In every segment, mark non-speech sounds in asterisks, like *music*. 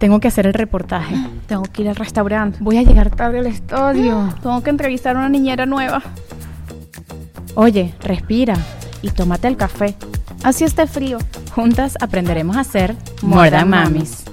Tengo que hacer el reportaje. Tengo que ir al restaurante. Voy a llegar tarde al estudio. *gasps* Tengo que entrevistar a una niñera nueva. Oye, respira y tómate el café. Así esté frío. Juntas aprenderemos a hacer More Than Mamis.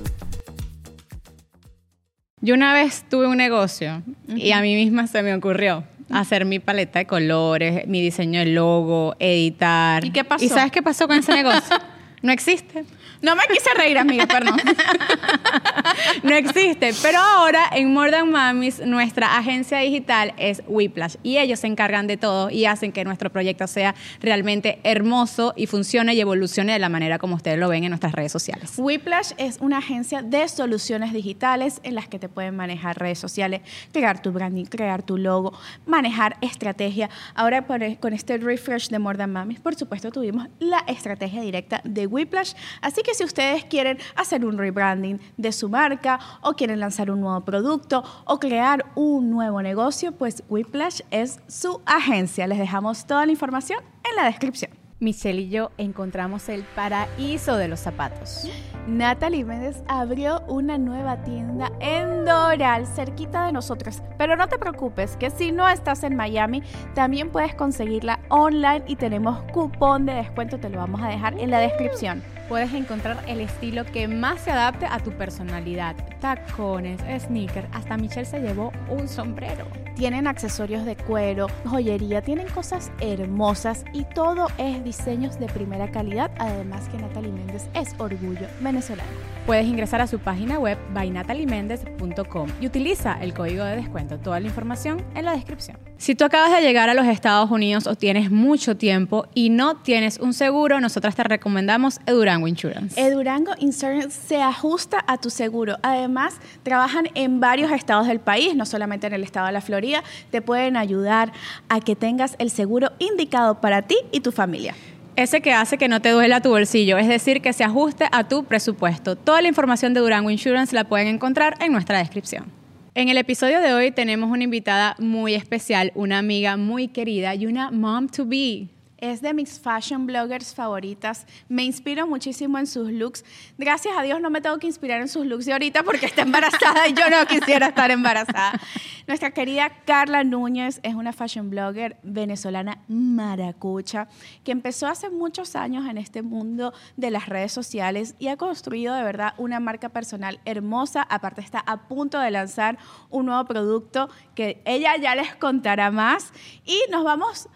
Yo una vez tuve un negocio y a mí misma se me ocurrió hacer mi paleta de colores, mi diseño de logo, editar. ¿Y qué pasó? ¿Y sabes qué pasó con ese negocio? *laughs* no existe. No me quise reír, amiga, perdón. *laughs* no existe. Pero ahora en More Than Mamis, nuestra agencia digital es Whiplash y ellos se encargan de todo y hacen que nuestro proyecto sea realmente hermoso y funcione y evolucione de la manera como ustedes lo ven en nuestras redes sociales. Whiplash es una agencia de soluciones digitales en las que te pueden manejar redes sociales, crear tu branding, crear tu logo, manejar estrategia. Ahora con este refresh de More Than Mamis, por supuesto, tuvimos la estrategia directa de Whiplash. Así que si ustedes quieren hacer un rebranding de su marca o quieren lanzar un nuevo producto o crear un nuevo negocio, pues Whiplash es su agencia. Les dejamos toda la información en la descripción. Michelle y yo encontramos el paraíso de los zapatos. Natalie Méndez abrió una nueva tienda en Doral, cerquita de nosotros. Pero no te preocupes, que si no estás en Miami, también puedes conseguirla online y tenemos cupón de descuento, te lo vamos a dejar en la descripción puedes encontrar el estilo que más se adapte a tu personalidad. Tacones, sneakers, hasta Michelle se llevó un sombrero. Tienen accesorios de cuero, joyería, tienen cosas hermosas y todo es diseños de primera calidad, además que Natalie Méndez es orgullo venezolano. Puedes ingresar a su página web bynatalieméndez.com y utiliza el código de descuento. Toda la información en la descripción. Si tú acabas de llegar a los Estados Unidos o tienes mucho tiempo y no tienes un seguro, nosotras te recomendamos Edurango Insurance. Edurango Insurance se ajusta a tu seguro. Además, trabajan en varios estados del país, no solamente en el estado de la Florida. Te pueden ayudar a que tengas el seguro indicado para ti y tu familia ese que hace que no te duela tu bolsillo, es decir, que se ajuste a tu presupuesto. Toda la información de Durango Insurance la pueden encontrar en nuestra descripción. En el episodio de hoy tenemos una invitada muy especial, una amiga muy querida y una mom to be. Es de mis fashion bloggers favoritas. Me inspiro muchísimo en sus looks. Gracias a Dios no me tengo que inspirar en sus looks de ahorita porque está embarazada y yo no quisiera estar embarazada. Nuestra querida Carla Núñez es una fashion blogger venezolana maracucha que empezó hace muchos años en este mundo de las redes sociales y ha construido de verdad una marca personal hermosa. Aparte está a punto de lanzar un nuevo producto que ella ya les contará más y nos vamos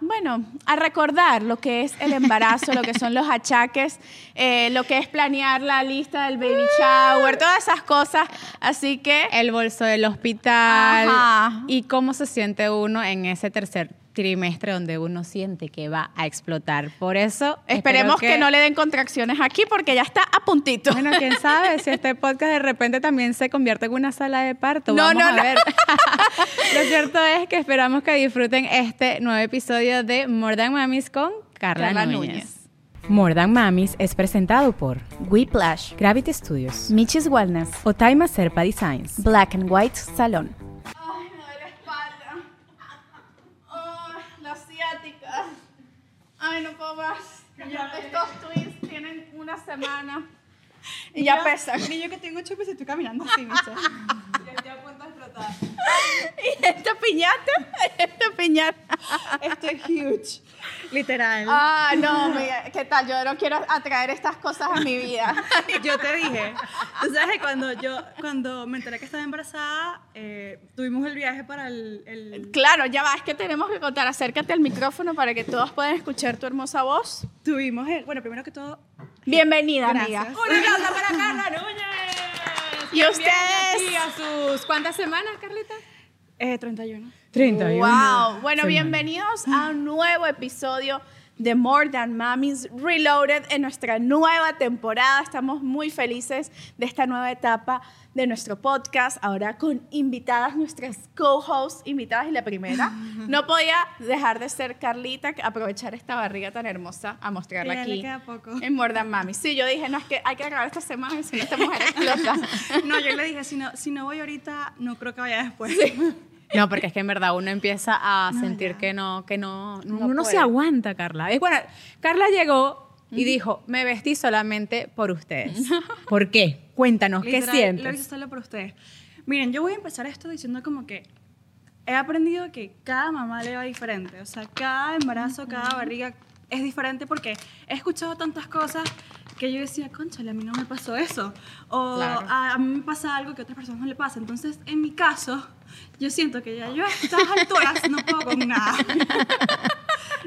Bueno, a recordar lo que es el embarazo, lo que son los achaques, eh, lo que es planear la lista del baby shower, todas esas cosas. Así que... El bolso del hospital y cómo se siente uno en ese tercer trimestre donde uno siente que va a explotar. Por eso esperemos que... no le den contracciones aquí porque ya está a puntito. Bueno, quién sabe si este *laughs* podcast de repente también se convierte en una sala de parto. No, Vamos no, a ver. *laughs* Lo cierto es que esperamos que disfruten este nuevo episodio de More Than Mamis con Carla, Núñez. More Than Mamis es presentado por Whiplash, Gravity Studios, Michis Wellness, Otaima Serpa Designs, Black and White Salon. Ay, no puedo más. Ya estos twins tienen una semana. *laughs* Y ya, pesan. *laughs* Y yo que tengo ocho meses estoy caminando así, ¿viste? ya estoy a punto de explotar. *laughs* ¿Y esta piñata? Esta piñata. Esto es huge. *laughs* Literal. Ah, no, mira, ¿qué tal? Yo no quiero atraer estas cosas a mi vida. *laughs* yo te dije. Tú sabes que cuando yo, cuando me enteré que estaba embarazada, eh, tuvimos el viaje para el, el, Claro, ya va, es que tenemos que contar. Acércate al micrófono para que todos puedan escuchar tu hermosa voz. Tuvimos el, bueno, primero que todo... Bienvenida, amiga. Un aplauso para Carla Núñez. ¿Y ustedes? a sus cuántas semanas, Carlita? Eh, 31. 31. Wow. Bueno, bienvenidos a un nuevo episodio de More Than Mamis Reloaded en nuestra nueva temporada. Estamos muy felices de esta nueva etapa de nuestro podcast, ahora con invitadas, nuestras co-hosts invitadas y la primera. *laughs* No podía dejar de ser Carlita, aprovechar esta barriga tan hermosa a mostrarla aquí en More Than Mamis. Sí, yo dije, no, es que hay que grabar esta semana, si no esta mujer *laughs* explota. no, yo le dije, si no, si no voy ahorita, no creo que vaya después. *laughs* No, porque es que en verdad uno empieza a sentir que no, que no, uno se aguanta, Carla. Es bueno, Carla llegó y dijo, me vestí solamente por ustedes. *laughs* ¿Por qué? Cuéntanos, ¿qué sientes? Lo hice solo por ustedes. Miren, yo voy a empezar esto diciendo como que he aprendido que cada mamá le va diferente. O sea, cada embarazo, cada barriga es diferente porque he escuchado tantas cosas que yo decía, conchale, a mí no me pasó eso. O Claro. a, a mí me pasa algo que a otras personas no le pasa. Entonces, en mi caso, yo siento que ya yo a estas alturas no puedo con nada. *laughs*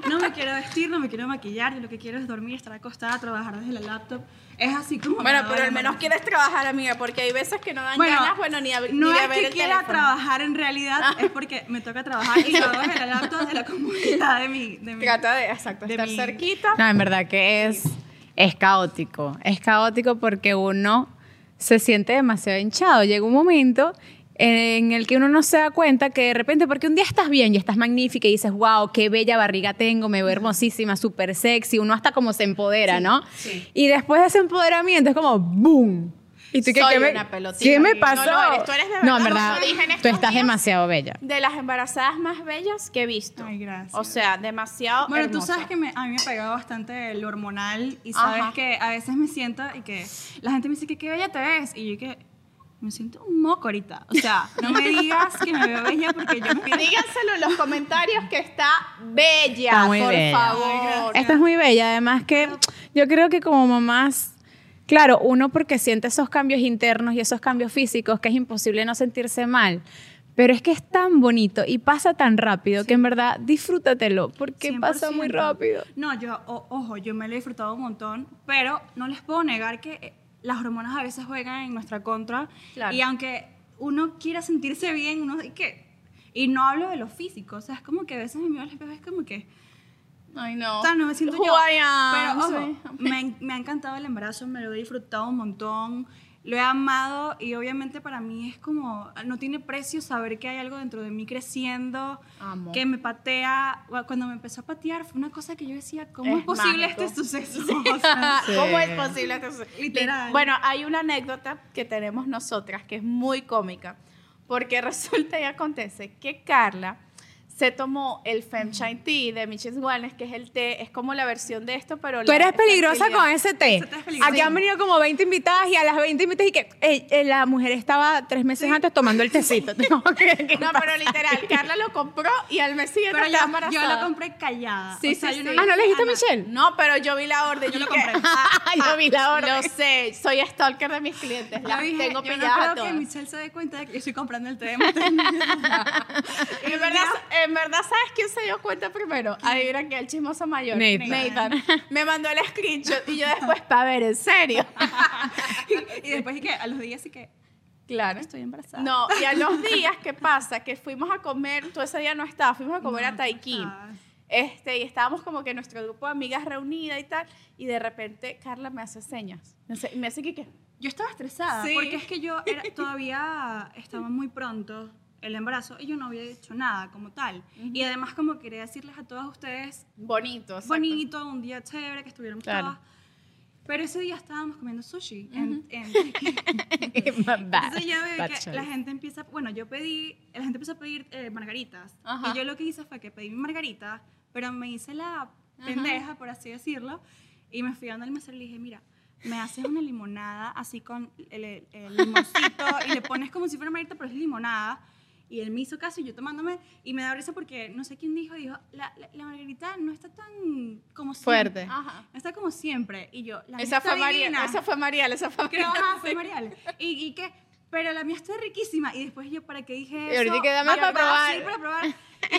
No me quiero vestir, no me quiero maquillar, yo lo que quiero es dormir, estar acostada, trabajar desde la laptop. Es así como... me Bueno, pero al menos quieres trabajar, amiga, porque hay veces que no dan Bueno, ganas, bueno, ni, a, no ni de es ver que el quiera teléfono. trabajar en realidad, es porque me toca trabajar y hago desde la laptop de la comunidad de mi... De mi Trata de, exacto, de estar mi- cerquita. No, en verdad que es, es caótico. Es caótico porque uno se siente demasiado hinchado. Llega un momento en el que uno no se da cuenta que de repente, porque un día estás bien y estás magnífica y dices, wow, qué bella barriga tengo, me veo hermosísima, súper sexy, uno hasta como se empodera, ¿no? sí. Y después de ese empoderamiento es como, ¡boom! ¿Y tú qué, Soy qué me, una pelotita. ¿Qué me No pasó? lo eres, tú eres de No, en verdad, verdad, lo dije en tú estás días. demasiado bella. De las embarazadas más bellas que he visto. Ay, gracias. O sea, demasiado Bueno, tú hermosa. sabes que me- a mí me pegaba bastante el hormonal y sabes Ajá. que a veces me siento y que la gente me dice que qué bella te ves y yo que me siento un moco ahorita. O sea, no me digas que me veo bella porque yo me *laughs* Díganselo en los comentarios que está bella, Está muy por bella. Favor. Esta es muy bella, además que yo creo que como mamás, claro, uno porque siente esos cambios internos y esos cambios físicos que es imposible no sentirse mal, pero es que es tan bonito y pasa tan rápido que en verdad disfrútatelo, porque pasa muy 100%. rápido. No, yo, o- ojo, yo me lo he disfrutado un montón, pero no les puedo negar que eh, las hormonas a veces juegan en nuestra contra. Claro. Y aunque uno quiera sentirse bien, uno y que y no hablo de lo físico, o sea, es como que a veces me miro al espejo es como que, Ay, no. o sea, no me siento Who yo. Pero ojo, me, me ha encantado el embarazo, me lo he disfrutado un montón, lo he amado y obviamente para mí es como, no tiene precio saber que hay algo dentro de mí creciendo, Amo. que me patea. Cuando me empezó a patear fue una cosa que yo decía, ¿cómo es, Es posible mágico. este suceso? *laughs* O sea, Sí. *laughs* ¿Cómo es posible que eso- *laughs* Literal. Bueno, hay una anécdota que tenemos nosotras que es muy cómica, porque resulta y acontece que Carla se tomó el Femshine Tea de Michelle Wellness, que es el té, es como la versión de esto, pero Tú la eres peligrosa con ese té. Ese té es peligroso. Aquí han venido como 20 invitadas y a las 20 invitadas y que eh, eh, la mujer estaba tres meses antes tomando el tecito. *laughs* Como que, ¿qué No, pero literal, Carla lo compró y al mes siguiente Pero estaba yo, yo embarazada. lo compré callada. Sí, O sea, sí, yo. Ah, ¿no le dijiste a Michelle? No, pero yo vi la orden. Yo lo compré. "Ah, *laughs* Yo vi la orden. Lo sé, soy stalker de mis clientes. Las dije, tengo yo no creo que. Michelle se dé cuenta de que yo estoy comprando el té de *laughs* verdad, en verdad, ¿sabes quién se dio cuenta primero? Adivina que el chismoso mayor. Nathan. Me mandó el screenshot y yo después, para ver, en serio. *laughs* y después y que a los días sí que Claro. estoy embarazada. No, y a los días, ¿qué pasa? Que fuimos a comer, tú ese día no estabas, fuimos a comer No, a Taikín. no. Este, y estábamos como que nuestro grupo de amigas reunida y tal, y de repente Carla me hace señas. Me hace, me hace que, ¿qué? Yo estaba estresada Sí. porque es que yo era, todavía estaba muy pronto el embarazo y yo no había hecho nada como tal. Y además como quería decirles a todas ustedes Bonito. exacto. bonito, un día chévere, que estuviéramos Claro. todas. Pero ese día estábamos comiendo sushi en, en *laughs* *laughs* Bad. Entonces ya veo que la gente empieza, bueno, yo pedí, la gente empezó a pedir eh, margaritas. Ajá. Y yo lo que hice fue que pedí mi margarita, pero me hice la pendeja, por así decirlo, y me fui dando al mesero y le dije, mira, me haces una limonada así con el, el- el limoncito y le pones como si fuera margarita, pero es limonada. Y él me hizo caso y yo tomándome, y me da risa porque no sé quién dijo, dijo, la, la, la margarita no está tan como Fuerte. siempre. Ajá. No está como siempre. Y yo, la Esa fue, María, esa fue Marial, esa fue Creo, Marial. ajá, fue Marial. Y, y que, pero la mía está riquísima. Y después yo, ¿para qué dije Y eso? ahorita que dame Y para ahorita, probar. Sí, para probar.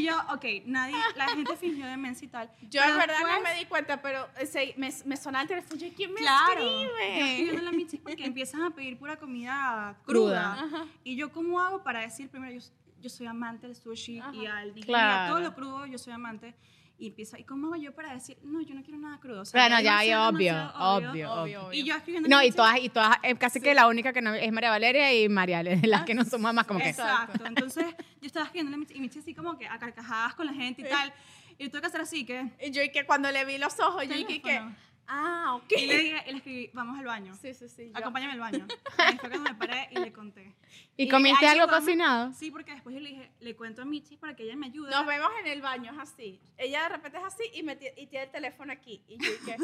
Y yo, ok, nadie, la gente fingió demencia y tal. Yo en verdad no después, me di cuenta, pero ese- me, me sonaba el teléfono. Yo, ¿quién me Claro, yo escribe? escribiendo la michis porque empiezan a pedir pura comida cruda. Cruda. Y yo, ¿cómo hago para decir primero, yo, yo soy amante del sushi y al digerir Claro. todo lo crudo, yo soy amante? Y empieza, ¿y cómo hago yo para decir, no, yo no quiero nada crudo? O sea, Claro, ya, ya, obvio, demasiado obvio, obvio. Y yo escribiendo No, y todas, y todas, eh, casi que la única que no es María Valeria y María, *laughs* las que no somos más como que. Exacto. Entonces, yo estaba escribiendo y Michi así como que a carcajadas con la gente y tal. Y tuve que hacer así que. Y yo, y que cuando le vi los ojos, yo dije que. Ah, ok. Y le dije, y le escribí, vamos al baño. Sí, sí, sí. yo- Acompáñame al baño. Y fue cuando me paré y le conté. ¿Y comiste algo cocinado? Sí, porque después yo le dije, le cuento a Michi para que ella me ayude. Nos vemos en el baño, es así. Ella de repente es así y, me y tiene el teléfono aquí. Y yo dije,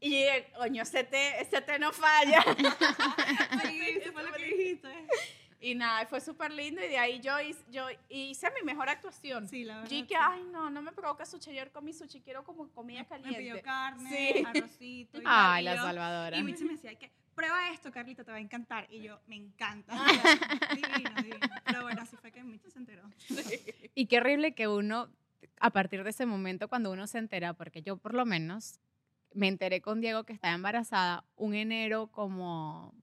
Y *laughs* dije, coño, ese té, ese té no falla. *laughs* Sí, *laughs* eso fue lo que dijiste. Y nada, fue súper lindo y de ahí yo hice, yo hice mi mejor actuación. Sí, la verdad, Y que, sí. ay, no, no me provoca sushi, ayer comí sushi, quiero como comida Me caliente. pidió carne, Sí. *laughs* arrocito. Y Ay, la Salvadora. Y Michi me decía que prueba esto, Carlita, te va a encantar. Y yo, me encanta. *laughs* divino, divino. Pero bueno, así fue que Michi se enteró. Y qué horrible que uno, a partir de ese momento, cuando uno se entera, porque yo por lo menos me enteré con Diego que estaba embarazada un enero como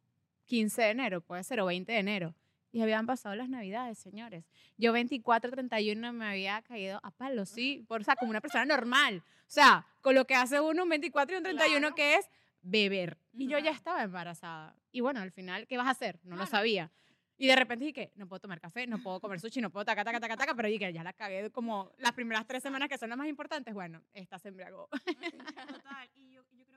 15 de enero, puede ser, o 20 de enero. Y habían pasado las navidades, señores. Yo 24, 31 me había caído a palo, sí, por, o sea, como una persona normal. O sea, con lo que hace uno un 24 y un 31 Claro. que es beber. Y yo ya estaba embarazada. Y bueno, al final, ¿qué vas a hacer? No lo Claro. sabía. Y de repente dije, no puedo tomar café, no puedo comer sushi, no puedo taca, taca, taca, taca, pero dije, ya la cagué como las primeras tres semanas que son las más importantes. Bueno, esta se embriagó. Total. Y yo, yo creo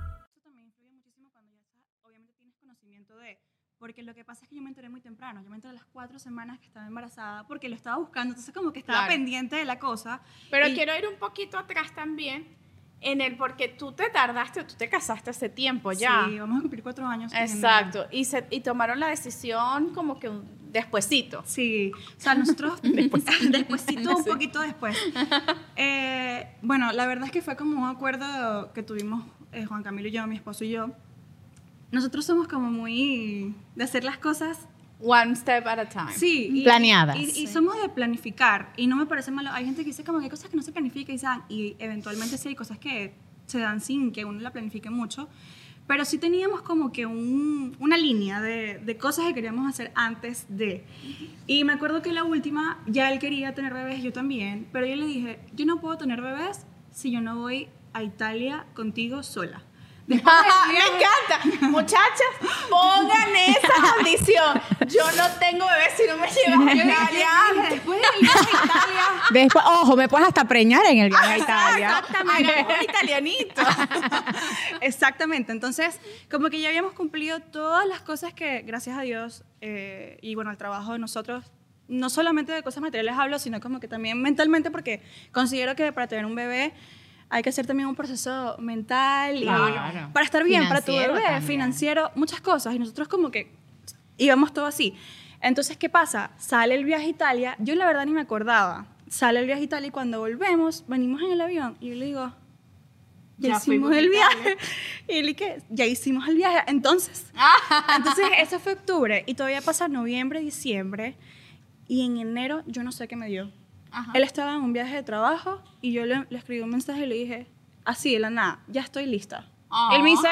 Porque lo que pasa es que yo me enteré muy temprano, yo me enteré a las cuatro semanas que estaba embarazada porque lo estaba buscando, entonces como que estaba Claro. pendiente de la cosa. Pero Y- quiero ir un poquito atrás también en el porque tú te tardaste, tú te casaste hace tiempo ya. Sí, vamos a cumplir cuatro años. Exacto. Y, se, y tomaron la decisión como que un, despuesito. Sí, o sea, nosotros *laughs* despuésito, un poquito después. Eh, bueno, la verdad es que fue como un acuerdo que tuvimos eh, Juan Camilo y yo, mi esposo y yo. Nosotros somos como muy de hacer las cosas One step at a time. Sí. y- Planeadas. Y, y somos de planificar. Y no me parece malo. Hay gente que dice como que hay cosas que no se planifican y se dan. Y eventualmente sí hay cosas que se dan sin que uno la planifique mucho. Pero sí teníamos como que un- una línea de, de cosas que queríamos hacer antes de. Y me acuerdo que la última, ya él quería tener bebés, yo también. Pero yo le dije, yo no puedo tener bebés si yo no voy a Italia contigo sola. *laughs* Me encanta. Muchachas, pongan esa condición. Yo no tengo bebé si no me llevas a Italia. Después del viaje a Italia, Después, ojo, me puedes hasta preñar en el viaje a Italia. No, italianito. *laughs* Exactamente, entonces como que ya habíamos cumplido todas las cosas que, gracias a Dios, eh, y bueno, el trabajo de nosotros, no solamente de cosas materiales hablo, sino como que también mentalmente, porque considero que para tener un bebé hay que hacer también un proceso mental y para estar bien, para tu Financiero bebé, financiero, muchas cosas, y nosotros como que íbamos todo así. Entonces, ¿qué pasa? Sale el viaje a Italia, yo la verdad ni me acordaba, sale el viaje a Italia y cuando volvemos, venimos en el avión y yo le digo, ya, Ya hicimos el viaje. *laughs* Y él, ¿y qué? Ya hicimos el viaje. Entonces, *laughs* entonces eso fue octubre y todavía pasa noviembre, diciembre y en enero yo no sé qué me dio. Ajá. Él estaba en un viaje de trabajo y yo le, le escribí un mensaje y le dije, así de la nada, ya estoy lista. Él me dice,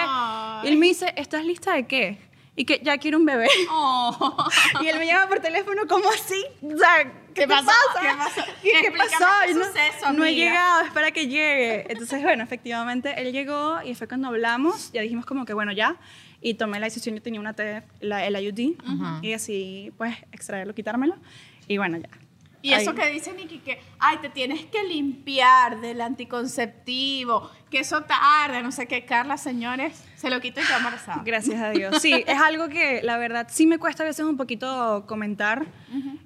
él me dice, ¿estás lista de qué? Y que ya quiero un bebé. Oh. *laughs* Y él me llama por teléfono, ¿cómo así? O sea, ¿qué, ¿Qué te pasó? pasa? ¿Qué pasó? *laughs* ¿Qué, qué pasó? Y no, suceso, no he llegado, espera que llegue. Entonces, bueno, efectivamente, él llegó y fue cuando hablamos, ya dijimos como que, bueno, ya. Y tomé la decisión, yo tenía una T, la, el IUD, y así, pues, extraerlo, quitármelo. Y bueno, ya. Y eso que dice Nikki, que, ay, te tienes que limpiar del anticonceptivo, que eso tarda, no sé qué. Carla, señores, se lo quito y quedó embarazada. Gracias a Dios. Sí, es algo que la verdad sí me cuesta a veces un poquito comentar,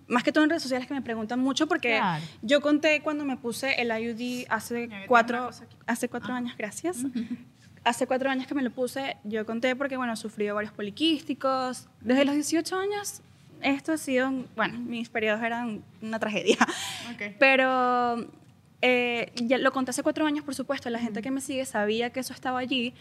más que todo en redes sociales que me preguntan mucho porque Claro. yo conté cuando me puse el IUD hace cuatro, hace cuatro años, gracias. Hace cuatro años que me lo puse, yo conté porque, bueno, sufrí varios poliquísticos. Desde los 18 años, esto ha sido, bueno, mis periodos eran una tragedia. Pero eh, ya lo conté hace cuatro años, por supuesto. La gente que me sigue sabía que eso estaba allí.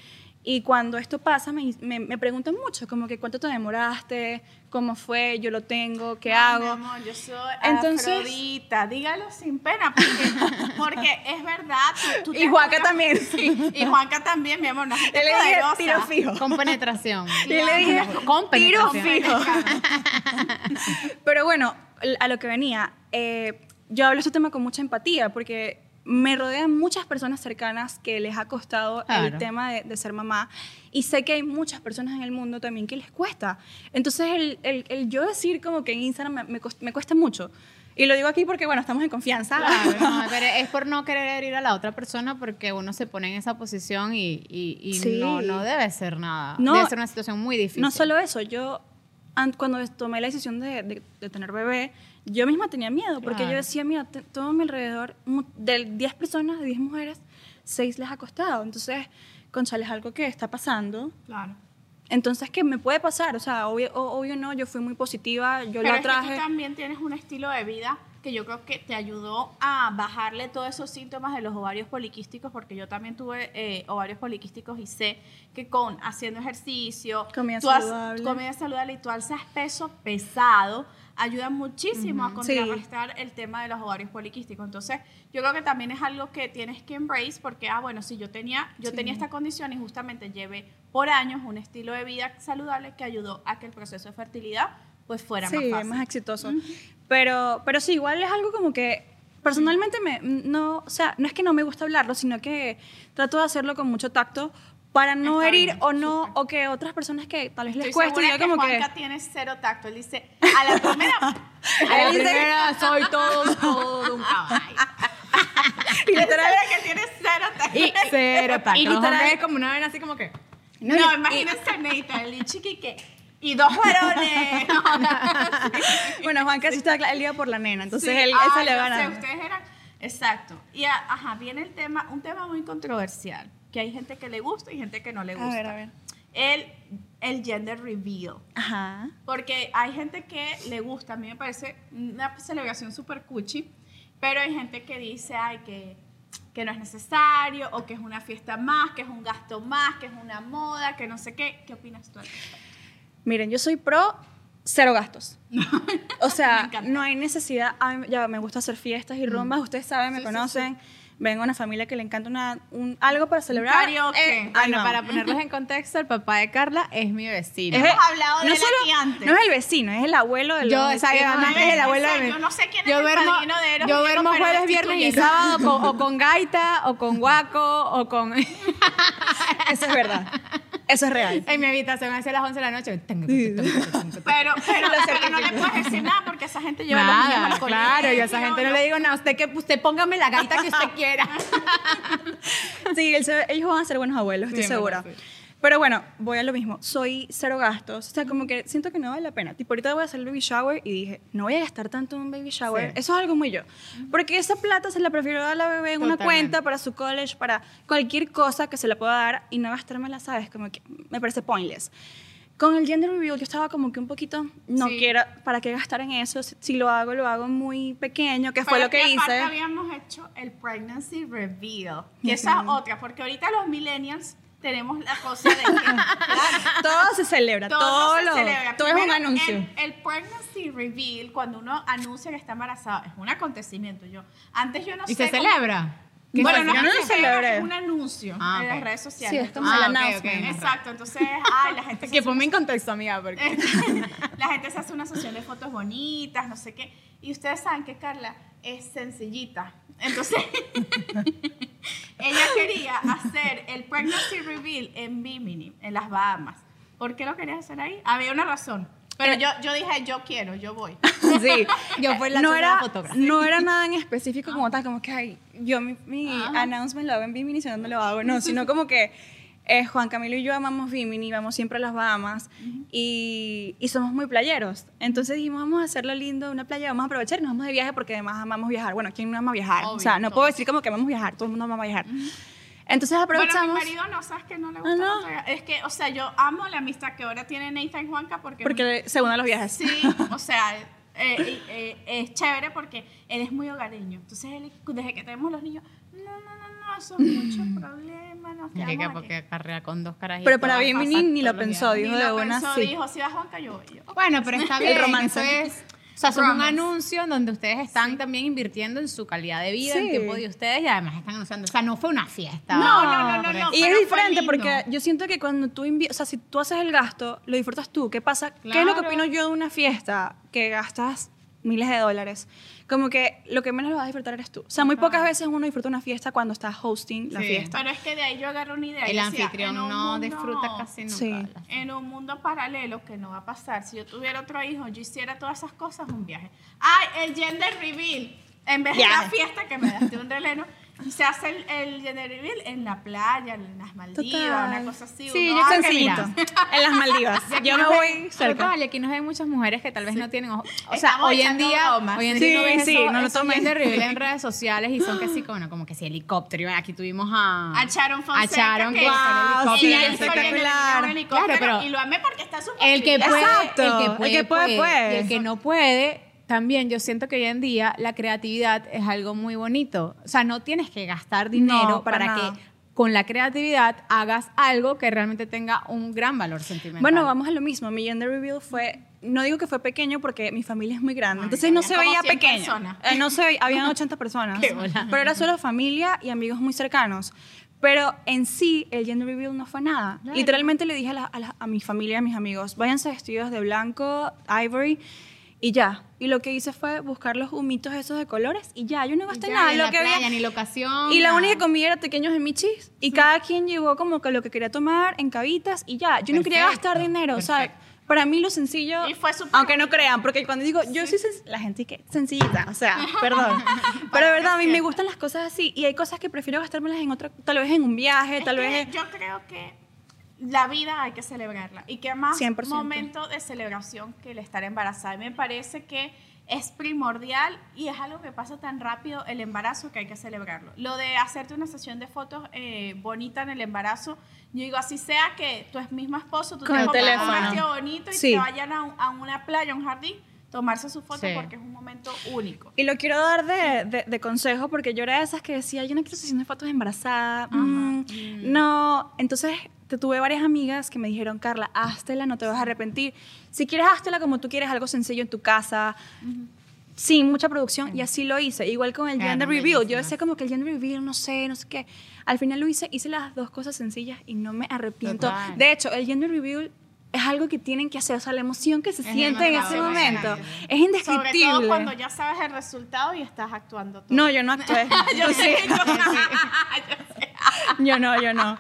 Y cuando esto pasa, me, me, me preguntan mucho, como que cuánto te demoraste, cómo fue, yo lo tengo, qué No, hago. mi amor, yo soy Entonces- Afrodita, dígalo sin pena, porque, *laughs* porque es verdad. Tú, tú Y Juanca también. Sí, y Juanca también, mi amor, una gente Yo le dije, poderosa. tiro fijo. Con penetración. *laughs* Y le dije, con tiro fijo. *laughs* Pero bueno, a lo que venía, eh, yo hablo este tema con mucha empatía porque me rodean muchas personas cercanas que les ha costado el tema de, de ser mamá y sé que hay muchas personas en el mundo también que les cuesta. Entonces, el, el- el yo decir como que en Instagram me, me cuesta mucho. Y lo digo aquí porque, bueno, estamos en confianza. Claro, no, *laughs* pero es por no querer herir a la otra persona porque uno se pone en esa posición y, y- y Sí. no, no debe ser nada. No, debe ser una situación muy difícil. No solo eso, yo an- cuando tomé la decisión de, de- de tener bebé, yo misma tenía miedo, porque Claro. yo decía, mira, te- todo a mi alrededor, de 10 personas, de 10 mujeres, 6 les ha costado. Entonces, conchale, es algo que está pasando. Claro. Entonces, ¿qué me puede pasar? O sea, obvio, o- obvio no, yo fui muy positiva, yo Pero lo es que traje. tú también tienes un estilo de vida que yo creo que te ayudó a bajarle todos esos síntomas de los ovarios poliquísticos, porque yo también tuve eh, ovarios poliquísticos y sé que con haciendo ejercicio, Comida tú has- saludable. comida saludable y tú alzas peso pesado, ayuda muchísimo a Sí. contrarrestar el tema de los ovarios poliquísticos. Entonces, yo creo que también es algo que tienes que embrace porque, ah, bueno, si yo tenía, yo Sí. tenía esta condición y justamente llevé por años un estilo de vida saludable que ayudó a que el proceso de fertilidad pues fuera sí, más fácil. más exitoso. pero, pero sí, igual es algo como que personalmente me, no, o sea, no es que no me gusta hablarlo, sino que trato de hacerlo con mucho tacto para no Está herir bien, o no, súper. o que otras personas que tal vez les Estoy cueste, yo que como que... Juanca tiene cero tacto. Él dice, a la primera, *laughs* a la A primera, soy todo, todo un caballo. *laughs* y la primera que tiene cero tacto. Y cero tacto. Y literal- es como una vez así como que... No, imagínense Neita, el chiquique. Y dos varones. *laughs* Bueno, Juan casi está él iba por la nena, entonces Sí. él, él Ay, se le gana. sé, ustedes eran. Exacto. Y a- ajá, viene el tema, un tema muy controversial, que hay gente que le gusta y gente que no le A gusta. ver, a ver. El, el gender reveal. Ajá. Porque hay gente que le gusta, a mí me parece una celebración súper cuchi, pero hay gente que dice, ay, que, que no es necesario, o que es una fiesta más, que es un gasto más, que es una moda, que no sé qué. ¿Qué opinas tú? al respecto? Miren, yo soy pro cero gastos. *laughs* O sea, no hay necesidad. A mí ya me gusta hacer fiestas y rumbas. Ustedes saben, me Sí, sí, conocen. Vengo de una familia que le encanta una, un, algo para celebrar. karaoke. Eh, Bueno, no. para ponerlos en contexto, el papá de Carla es mi vecino. Es Hemos el- hablado de no él solo- aquí antes. No es el vecino, es el abuelo del Yo, exactamente, es el abuelo de yo no sé quién es yo el duermo, padrino de Eros yo pero jueves, viernes y sábado con- o con gaita, o con guaco, o con... *laughs* *laughs* Eso es verdad. Eso es real. en mi habitación hacia las 11 de la noche. Pero, pero, pero no le puedes decir nada porque esa gente lleva los niños Nada, al claro, colegio, yo a esa gente no le digo nada. Usted que usted póngame la gaita que usted *laughs* quiera. Sí, ellos van a ser buenos abuelos, estoy Sí, en segura. Pero bueno, voy a lo mismo. Soy cero gastos. O sea, como que siento que no vale la pena. Tipo, ahorita voy a hacer el baby shower y dije, no voy a gastar tanto en un baby shower. Sí. Eso es algo muy yo. Porque esa plata se la prefiero dar a la bebé en una Totalmente. cuenta para su college, para cualquier cosa que se la pueda dar y no gastármela, ¿sabes? Como que me parece pointless. Con el gender reveal yo estaba como que un poquito, no Sí. quiero, ¿para qué gastar en eso? Si, si lo hago, lo hago muy pequeño, que fue Pero lo que aparte hice. habíamos hecho el pregnancy reveal, que esa es otra, porque ahorita los millennials tenemos la cosa de que *laughs* claro, Todo se celebra, todo, todo, se lo- celebra. todo es un Primero, anuncio. El, el pregnancy reveal, cuando uno anuncia que está embarazada, es un acontecimiento. Yo, antes yo no ¿Y sé. se cómo- celebra? ¿Qué Bueno, se no, no se celebra, es un anuncio Ah, en las ok. redes sociales. Sí, es como Entonces, el Ah, ok, announcement. ok. Exacto, entonces, ay, la gente *laughs* se Que ponme en contexto, amiga, porque... *laughs* la gente se hace una sesión de fotos bonitas, no sé qué. Y ustedes saben que Carla es sencillita. Entonces, ella quería hacer el pregnancy reveal en Bimini, en las Bahamas. ¿Por qué lo querías hacer ahí? Había una razón. Pero yo, yo dije, yo quiero, yo voy. *laughs* Sí. Yo fui la no era, fotógrafa. no era *laughs* nada en específico como tal, como que ay, yo mi, mi announcement lo hago en Bimini, si no, no lo hago. *laughs* No, sino como que eh, Juan Camilo y yo amamos Bimini, vamos siempre a las Bahamas y, y somos muy playeros. Entonces dijimos, vamos a hacerlo lindo, una playa, vamos a aprovechar y nos vamos de viaje porque además amamos viajar. Bueno, ¿quién no ama viajar? o sea, Obvio, no todos. puedo decir como que vamos a viajar, todo el mundo ama viajar. Entonces Bueno, aprovechamos. mi marido no, ¿sabes que No le gusta Ah, no. tanto viajar. Es que, o sea, yo amo la amistad que ahora tiene Nathan y Juanca porque... porque se unen los viajes. Sí, o *laughs* sea, eh, eh, eh, es chévere porque él es muy hogareño. Entonces, él, desde que tenemos los niños, no, no, no, no, eso es mucho *clears throat* nos quedamos aquí. porque carrera con dos carajitos. Pero para pasar ni lo pensó, dijo Ni de pensó, sí. dijo, si vas Juanca, yo voy. Yo, Bueno, pero está El bien. romance. Eso es, o sea, son un Romance. anuncio en donde ustedes están también invirtiendo en su calidad de vida, en Sí. tiempo de ustedes y además están anunciando. O sea, no fue una fiesta. No, no, no, no, no. Y es diferente porque yo siento que cuando tú invi- o sea, si tú haces el gasto, lo disfrutas tú. ¿Qué pasa? ¿Qué es lo que opino yo de una fiesta? Que gastas miles de dólares. Como que lo que menos lo vas a disfrutar eres tú. O sea, muy pocas veces uno disfruta una fiesta cuando está hosting la Sí. fiesta. Pero es que de ahí yo agarro una idea. El decía, anfitrión no mundo- disfruta casi nunca. Sí. En un mundo paralelo que no va a pasar, si yo tuviera otro hijo, yo hiciera todas esas cosas, un viaje. ¡Ay, el gender reveal! En vez de la fiesta que me daste un releno, se hace el, el gender reveal en la playa, en las Maldivas, Total. una cosa así. Sí, uno yo sencillito. en las Maldivas. *laughs* Yo me voy cerca. Total, y aquí nos ven muchas mujeres que tal vez no tienen ojos. O sea, Estamos hoy en día, bromas. hoy en Sí, día no ves sí, eso- no lo tomen. gender reveal en *laughs* redes sociales y son que sí, como, como que sí, helicóptero. Aquí tuvimos a... A Sharon Fonseca. A Sharon que el sí, espectacular. Claro, pero y lo amé porque está súper El que puede, Exacto. el que puede, El que puede, puede. Y el que no puede, también yo siento que hoy en día la creatividad es algo muy bonito. O sea, no tienes que gastar dinero No, para que con la creatividad hagas algo que realmente tenga un gran valor sentimental. Bueno, vamos a lo mismo. Mi gender reveal fue, no digo que fue pequeño porque mi familia es muy grande, Ay, entonces no habían se veía 100 pequeño. Eh, no se veía, habían *laughs* 80 personas. Pero era solo familia y amigos muy cercanos. Pero en sí, el gender reveal no fue nada. Literalmente le dije a, la- a la- a mi familia, a mis amigos, váyanse vestidos de blanco, ivory, y ya. Y lo que hice fue buscar los humitos esos de colores y ya. Yo no gasté Ya, nada. ni Lo la que había- playa, ni locación. y la nada. única comida era pequeños de michis y cada quien llevó como que lo que quería tomar en cabitas y ya. Yo no quería Perfecto, gastar dinero, o sea, perfecto. para mí lo sencillo, Y fue súper aunque no crean, porque cuando digo yo soy sen- la gente que sencillita, o sea, *laughs* perdón. Pero de verdad a mí me gustan las cosas así y hay cosas que prefiero gastármelas en otra, tal vez en un viaje, Es tal que vez Yo creo que la vida hay que celebrarla. Y que más 100%. momento de celebración que el estar embarazada. Y me parece que es primordial y es algo que pasa tan rápido el embarazo que hay que celebrarlo. Lo de hacerte una sesión de fotos eh, bonita en el embarazo, yo digo, así sea que tu mismo esposo, tú Con te el compras un vestido bonito y Sí. te vayan a, un- a una playa, a un jardín, tomarse su foto Sí. porque es un momento único. Y lo quiero dar de, de- de consejo porque yo era de esas que decía, yo no quiero sesión de fotos embarazada. mm, No, entonces te tuve varias amigas que me dijeron, Carla, háztela, no te vas a arrepentir. Si quieres, háztela como tú quieres, algo sencillo en tu casa, sin mucha producción. Y así lo hice. Igual con el gender reveal. Yo decía como que el gender reveal, no sé, no sé qué. Al final lo hice, hice las dos cosas sencillas y no me arrepiento. Total. De hecho, el gender reveal... Es algo que tienen que hacer, o sea, la emoción que se Es siente en ese momento es indescriptible. Sobre todo cuando ya sabes el resultado y estás actuando tú. No, yo no actué. *laughs* yo sé, *laughs* yo *laughs* Yo no, yo no.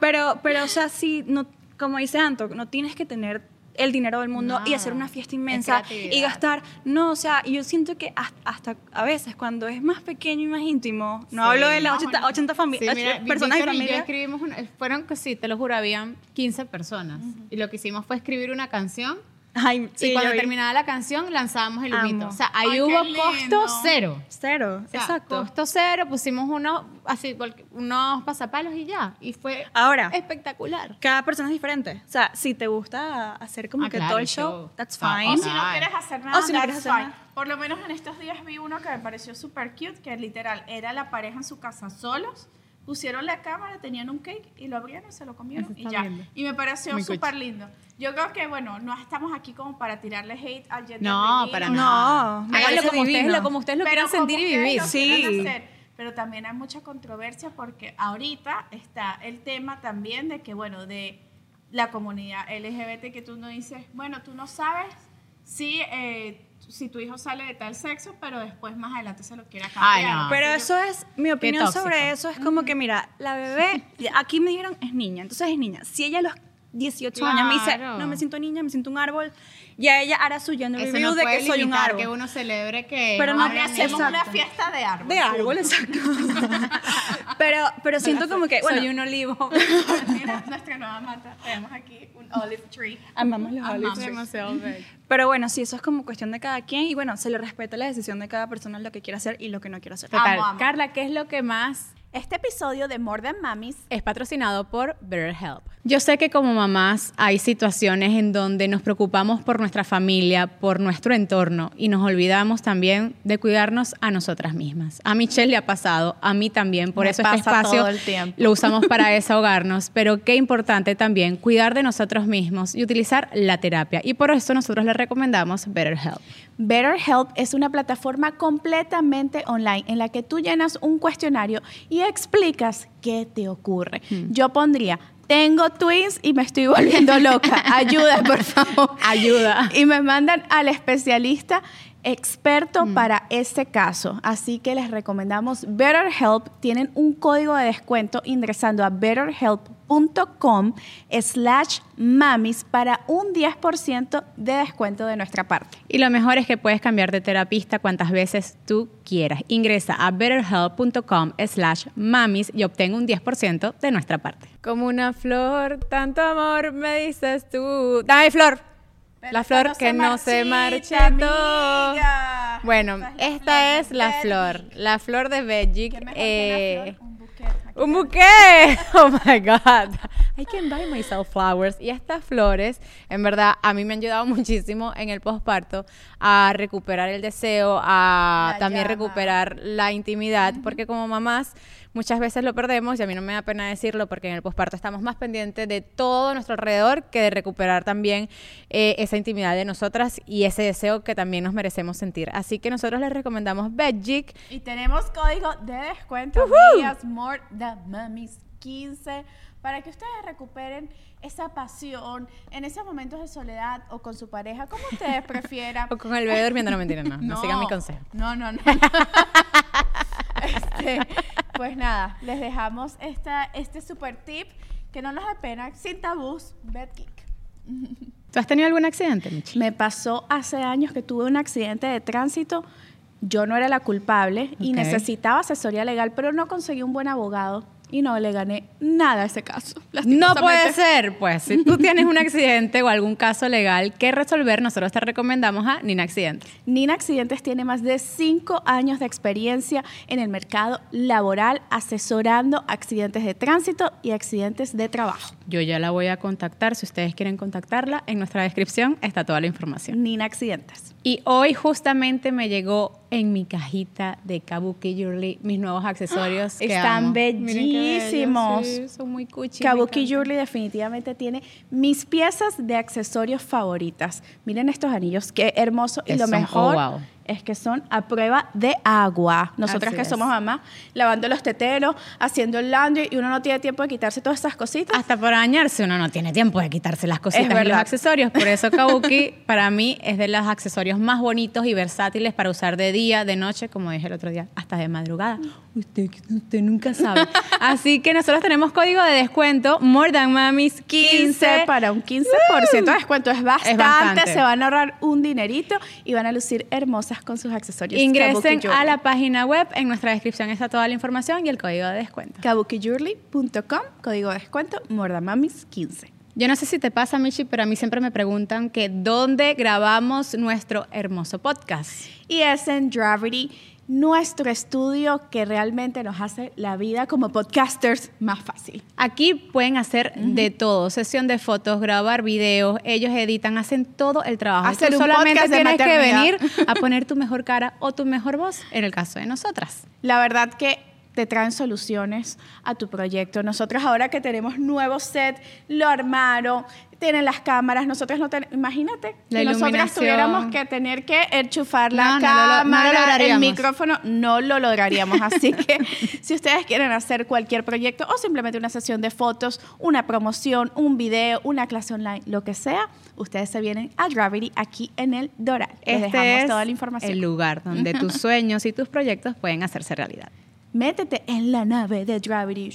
Pero, pero o sea, sí, no, como dice Anto, no tienes que tener el dinero del mundo y hacer una fiesta es inmensa y gastar. No, o sea, yo siento que hasta, hasta a veces cuando es más pequeño y más íntimo, no Sí. hablo de las No, 80, 80 fami- Sí, mira, personas y Víctor y yo escribimos una- fueron que sí, te lo juro, habían 15 personas. Y lo que hicimos fue escribir una canción. Ay, sí, y cuando terminaba la canción, lanzábamos el Amo. humito. O sea, ahí Ay, hubo costo cero. Cero, O sea, exacto. Costo cero, pusimos unos, así, unos pasapalos y ya. Y fue Ahora, espectacular. cada persona es diferente. O sea, si te gusta hacer como Ah, que claro, todo el show, show. that's Ah, fine. O si no quieres hacer nada, O si no that's hacer fine. nada. Por lo menos en estos días vi uno que me pareció súper cute, que literal era la pareja en su casa solos, pusieron la cámara, tenían un cake y lo abrieron y se lo comieron y ya. lindo. Y me pareció súper lindo. Yo creo que, bueno, no estamos aquí como para tirarle hate al gender No, para No, nada. me Háganlo como ustedes, lo, como ustedes lo Pero quieran sentir y vivir. Sí. hacer. Pero también hay mucha controversia porque ahorita está el tema también de que, bueno, de la comunidad LGBT que tú no dices, bueno, tú no sabes si, eh, si tu hijo sale de tal sexo, pero después más adelante se lo quiera Ay, cambiar. no. Pero eso es, mi opinión sobre eso es como que, mira, la bebé, aquí me dijeron es niña, entonces es niña. Si ella a los 18 años me dice, no me siento niña, me siento un árbol, ya ella hará su gender Eso review no de que soy un árbol. que uno celebre que Pero no hablen hacemos una fiesta de árbol. de árbol, exacto. *laughs* pero, pero siento como que, bueno, Soy un olivo. *laughs* *laughs* Mira, nuestra nueva mata. Tenemos aquí un olive tree. amamos los Amamos. olives. demasiado bello. Pero bueno, sí, eso es como cuestión de cada quien y bueno, se le respeta la decisión de cada persona lo que quiere hacer y lo que no quiere hacer. Total. Amo, amo. Carla, ¿qué es lo que más Este episodio de More Than Mamis es patrocinado por BetterHelp. Yo sé que como mamás hay situaciones en donde nos preocupamos por nuestra familia, por nuestro entorno y nos olvidamos también de cuidarnos a nosotras mismas. A Michelle le ha pasado, a mí también, por Me eso este espacio lo usamos para desahogarnos, pero qué importante también cuidar de nosotros mismos y utilizar la terapia. Y por eso nosotros le recomendamos BetterHelp. BetterHelp es una plataforma completamente online en la que tú llenas un cuestionario y explicas qué te ocurre. Yo pondría, tengo twins y me estoy volviendo loca. *laughs* Ayuda, por favor. Ayuda. Y me mandan al especialista experto para este caso. Así que les recomendamos BetterHelp. Tienen un código de descuento ingresando a betterhelp.com slash mamis para un 10% de descuento de nuestra parte. Y lo mejor es que puedes cambiar de terapista cuantas veces tú quieras. Ingresa a betterhelp.com slash mamis y obtén un 10% de nuestra parte. Como una flor, tanto amor me dices tú. Dame flor. La flor que no se marchitó. amiga. Bueno, Esta es la flor la flor, de Belgic. ¿Qué mejor eh? Un buquet. *laughs* Oh my God. I can buy myself flowers. Y estas flores, en verdad, a mí me han ayudado *laughs* muchísimo en el posparto a recuperar el deseo, a La también llama. recuperar la intimidad, porque como mamás muchas veces lo perdemos y a mí no me da pena decirlo porque en el posparto estamos más pendientes de todo nuestro alrededor que de recuperar también eh, esa intimidad de nosotras y ese deseo que también nos merecemos sentir. Así que nosotros les recomendamos Belgic. Y tenemos código de descuento, amigas, More Mummies 15, para que ustedes recuperen esa pasión en esos momentos de soledad o con su pareja, como ustedes *laughs* prefieran. O con el bebé durmiendo, no mentira, no, no, sigan mi consejo. No, no, no. *laughs* Este, pues nada, les dejamos esta, este super tip que no nos da pena, sin tabús, BedGeek. ¿Tú has tenido algún accidente, Michi? Me pasó hace años que tuve un accidente de tránsito. Yo no era la culpable y necesitaba asesoría legal, pero no conseguí un buen abogado y no le gané nada a ese caso. No puede ser, pues si tú *laughs* tienes un accidente o algún caso legal que resolver, nosotros te recomendamos a Nina Accidentes. Nina Accidentes tiene más de cinco años de experiencia en el mercado laboral asesorando accidentes de tránsito y accidentes de trabajo. Yo ya la voy a contactar, si ustedes quieren contactarla, en nuestra descripción está toda la información. Nina Accidentes. Y hoy justamente me llegó en mi cajita de Kabuki Jewelry mis nuevos accesorios. *gasps* que Están amo. Bellísimos. sí, son muy cuchi. Kabuki. Jewelry definitivamente tiene mis piezas de accesorios favoritas. Miren estos anillos, qué hermoso. Y lo son- oh, mejor wow. Es que son a prueba de agua. Nosotras Así que es. somos mamás, lavando los teteros, haciendo el laundry y uno no tiene tiempo de quitarse todas esas cositas. Hasta para bañarse uno no tiene tiempo de quitarse las cositas Es y los accesorios. Por eso *laughs* Kabuki para mí es de los accesorios más bonitos y versátiles para usar de día, de noche, como dije el otro día, hasta de madrugada. Usted, usted nunca sabe. *laughs* Así que nosotros tenemos código de descuento More Than Mamis 15. 15 para un 15% de descuento. Es bastante, bastante. Se van a ahorrar un dinerito y van a lucir hermosas con sus accesorios. Ingresen a la página web, en nuestra descripción está toda la información y el código de descuento. kabukijewelry.com, código de descuento, Mordamamis 15. Yo no sé si te pasa, Michi, pero a mí siempre me preguntan que dónde grabamos nuestro hermoso podcast. Y es en Gravity, nuestro estudio que realmente nos hace la vida como podcasters más fácil. Aquí pueden hacer de todo, sesión de fotos, grabar videos, ellos editan, hacen todo el trabajo. Hacer Tú un solamente podcast de tienes que venir a *laughs* poner tu mejor cara o tu mejor voz, en el caso de nosotras. La verdad que te traen soluciones a tu proyecto. Nosotros ahora que tenemos nuevo set, lo armaron, tienen las cámaras, nosotros no tenemos, imagínate, La si nosotras tuviéramos que tener que enchufar la No, no lo- no lo cámara, el micrófono, no lo lograríamos. Así que *laughs* si ustedes quieren hacer cualquier proyecto o simplemente una sesión de fotos, una promoción, un video, una clase online, lo que sea, ustedes se vienen a Gravity aquí en el Doral. Les Este dejamos es toda la información. el lugar donde *laughs* tus sueños y tus proyectos pueden hacerse realidad. Métete en la nave de Gravity.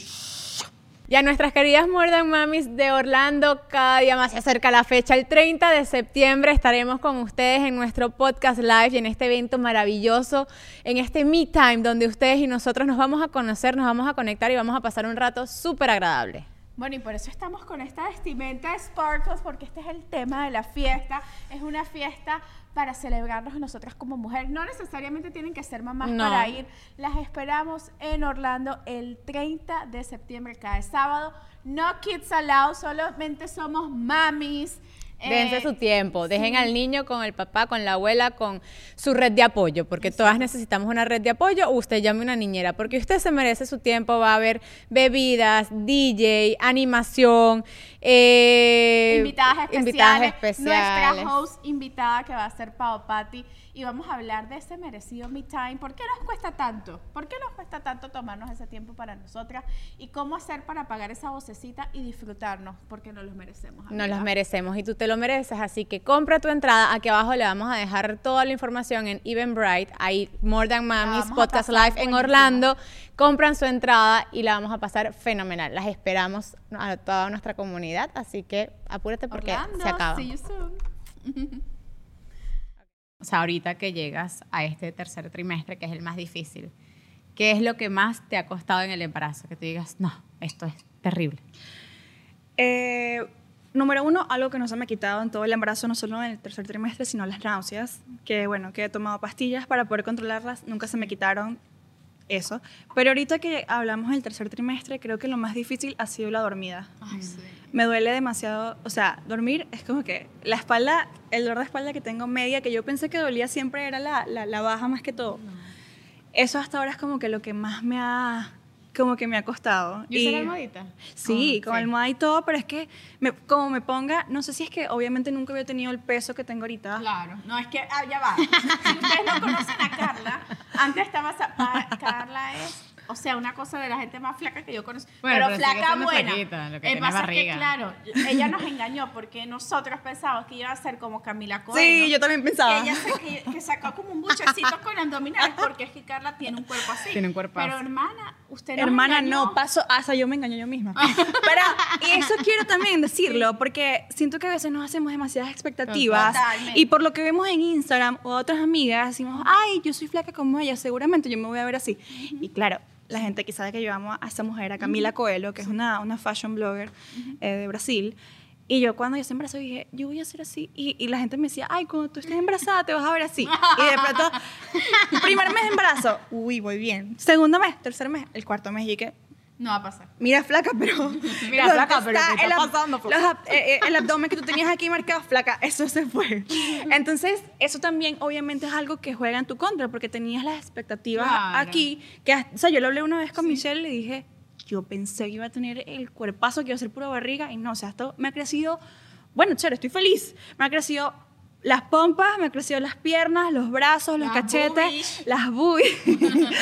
Y a nuestras queridas More Than Mamis de Orlando, cada día más se acerca la fecha. El 30 de septiembre estaremos con ustedes en nuestro podcast live y en este evento maravilloso, en este Me Time, donde ustedes y nosotros nos vamos a conocer, nos vamos a conectar y vamos a pasar un rato súper agradable. Bueno, y por eso estamos con esta vestimenta de Sparkles, porque este es el tema de la fiesta. Es una fiesta para celebrarnos nosotras como mujeres. No necesariamente tienen que ser mamás No. para ir. Las esperamos en Orlando el 30 de septiembre, cada sábado. No kids allowed, solamente somos mamis. Dense Eh, su tiempo, dejen sí. al niño con el papá, con la abuela, con su red de apoyo, porque todas necesitamos una red de apoyo usted llame una niñera, porque usted se merece su tiempo, va a haber bebidas, DJ, animación, eh, invitadas especiales, invitadas especiales. Nuestra host invitada que va a ser Pao Patti. Y vamos a hablar de ese merecido Me Time. ¿Por qué nos cuesta tanto? ¿Por qué nos cuesta tanto tomarnos ese tiempo para nosotras? ¿Y cómo hacer para pagar esa vocecita y disfrutarnos? Porque nos los merecemos. Nos los amiga. merecemos y tú te te lo mereces, así que compra tu entrada. Aquí abajo le vamos a dejar toda la información en Eventbrite. Ahí More Than Mamis Podcast Live en buenísimo. Orlando. Compran su entrada y la vamos a pasar fenomenal. Las esperamos a toda nuestra comunidad, así que apúrate porque Orlando, se acaba. see you soon. *laughs* O sea, ahorita que llegas a este tercer trimestre, que es el más difícil, ¿qué es lo que más te ha costado en el embarazo? Que tú digas, no, esto es terrible. Eh, número uno, algo que no se me ha quitado en todo el embarazo, no solo en el tercer trimestre, sino las náuseas, que bueno, que he tomado pastillas para poder controlarlas, nunca se me quitaron eso. Pero ahorita que hablamos del tercer trimestre, creo que lo más difícil ha sido la dormida. Me duele demasiado, o sea, dormir es como que la espalda, el dolor de espalda que tengo media, que yo pensé que dolía siempre era la, la, la baja más que todo. Eso hasta ahora es como que lo que más me ha, como que me ha costado. ¿Y usar Y- almohadita? Sí, Ah, con sí. almohada y todo, pero es que me- como me ponga, no sé si es que obviamente nunca había tenido el peso que tengo ahorita. Claro, no es que, ah, ya va. *laughs* Si ustedes no conocen a Carla, antes estaba, pa- Carla es, o sea, una cosa de la gente más flaca que yo conozco. Bueno, pero, flaca buena. flaquita, lo que El pasa es barriga. que, claro, ella nos engañó porque nosotros pensábamos que iba a ser como Camila Coelho. Sí, yo también pensaba. Que ella se, que, que sacó como un buchecito con abdominales porque es que Carla tiene un cuerpo así. Tiene un cuerpazo. Pero hermana, usted nos Hermana, engañó. no, paso, hasta yo me engaño yo misma. Pero, y eso *laughs* quiero también decirlo, porque siento que a veces nos hacemos demasiadas expectativas. Totalmente. Y por lo que vemos en Instagram o otras amigas, decimos, ay, yo soy flaca como ella, seguramente yo me voy a ver así. Y claro, la gente que sabe que yo amo a esta mujer, a Camila Coelho, que es una, una fashion blogger eh, de Brasil. Y yo cuando yo se embarazó dije, yo voy a ser así. Y, y la gente me decía, ay, cuando tú estés embarazada te vas a ver así. Y de pronto, *laughs* primer mes de embarazo, uy, voy bien. Segundo mes, tercer mes, el cuarto mes, y que, No va a pasar. mira flaca, pero... *laughs* Mira, ¿dónde flaca, pero ¿qué está pasando, ab- eh, eh, el abdomen que tú tenías aquí marcado, flaca, eso se fue. *laughs* Entonces, eso también obviamente es algo que juega en tu contra, porque tenías las expectativas Claro. aquí, que, o sea, yo lo hablé una vez con Michelle y le dije, yo pensé que iba a tener el cuerpazo, que iba a ser pura barriga, y no, o sea, esto me ha crecido, bueno, chévere, estoy feliz, me ha crecido las pompas, me ha crecido las piernas, los brazos, los Las cachetes, boobies. las boobies. *laughs* *laughs*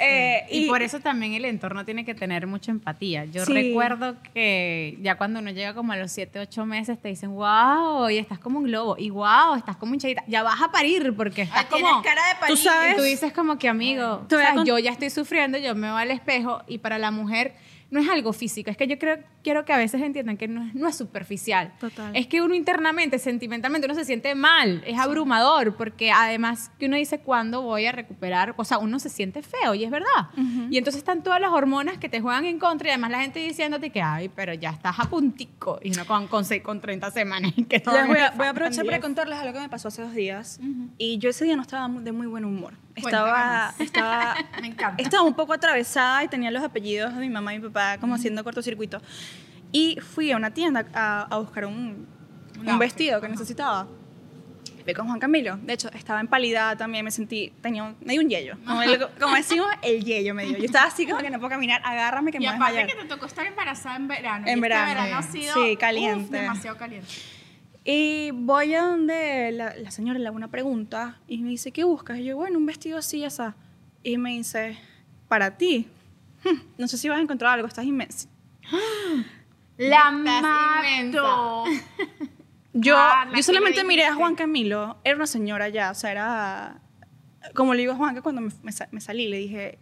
Eh, Y, por eso también el entorno tiene que tener mucha empatía. Yo Sí. recuerdo que ya cuando uno llega como a los 7, 8 meses te dicen, wow, y estás como un globo, y wow, estás como hinchadita, ya vas a parir porque estás como... cara de parir. Tú sabes- Y tú dices como que, amigo, o sea, yo ya estoy sufriendo, yo me voy al espejo y para la mujer no es algo físico, es que yo creo, quiero que a veces entiendan que no es, no es superficial. Total. Es que uno internamente, sentimentalmente, uno se siente mal, es abrumador, porque además que uno dice cuándo voy a recuperar, o sea, uno se siente feo y es verdad. Y entonces están todas las hormonas que te juegan en contra y además la gente diciéndote que, ay, pero ya estás a puntico y uno con, con, con 30 semanas. y Que voy a, voy a aprovechar para 10. contarles algo que me pasó hace dos días. Y yo ese día no estaba de muy buen humor. Estaba, *laughs* estaba, Me encanta. estaba un poco atravesada y tenía los apellidos de mi mamá y mi papá como haciendo cortocircuito. Y fui a una tienda a, a buscar un, un vestido que necesitaba. Fui con Juan Camilo. De hecho, estaba empalidada también. Me sentí, tenía me dio un yello. Como, el- *laughs* como decimos, el yello me dio. Yo estaba así como que no puedo caminar. Agárrame que Y me voy a desmayar. que te tocó estar embarazada en verano. En y verano, Este verano ha sido Sí, uf, caliente. demasiado caliente. Y voy a donde la, la señora le hago una pregunta y me dice, ¿qué buscas? Y yo, bueno, un vestido así, esa. Y me dice, para ti. "Hmm, no sé si vas a encontrar algo, estás inmensa. *gasps* La mato. *laughs* Yo, yo ¿qué solamente miré a? Juan Camilo, era una señora ya, o sea, era... Como le digo a Juan que cuando me, me sa- me salí, le dije,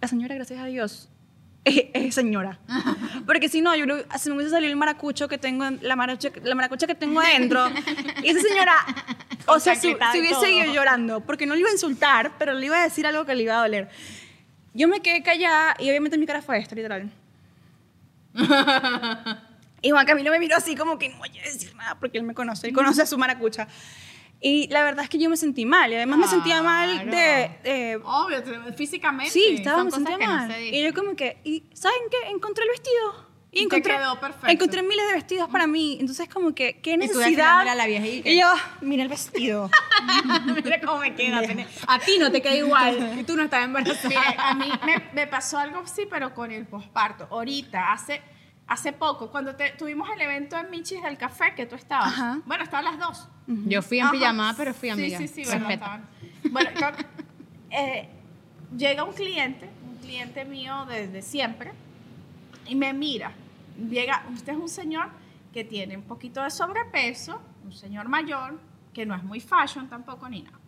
la señora, gracias a Dios, es, es señora. *laughs* Porque si no, yo se me hubiese salido el maracucho que tengo, en- la, maracucha, la maracucha que tengo adentro. y esa señora, *laughs* o sea, se y hubiese todo. ido llorando, porque no le iba a insultar, pero le iba a decir algo que le iba a doler. Yo me quedé callada y obviamente mi cara fue esta, literal. *laughs* Y Juan Camilo me miró así como que no voy a decir nada porque él me conoce, él conoce a su maracucha. Y la verdad es que yo me sentí mal y además me sentía mal de... de- Obvio, te- físicamente. sí, estaba, son me sentía que no mal. se y yo como que, ¿y saben qué? Encontré el vestido. Y Y encontré, quedó perfecto. encontré miles de vestidos para mí. Entonces como que, ¿qué necesidad? desfilándole a la viejita. Y yo, mira el vestido. *laughs* Mira cómo me queda. tener- A ti no te queda igual y tú no estás *laughs* embarazada. Mire, a mí me, me pasó algo así, pero con el posparto. Ahorita, hace, hace poco, cuando te- tuvimos el evento en Michis del café que tú estabas. Ajá. Bueno, estaban las dos. Yo fui en Ajá. pijamada, pero fui amiga. Sí, sí, sí, bueno, estaban. Bueno, *laughs* eh, llega un cliente, un cliente mío desde siempre, y me mira. Llega, usted es un señor que tiene un poquito de sobrepeso, un señor mayor, que no es muy fashion tampoco ni nada.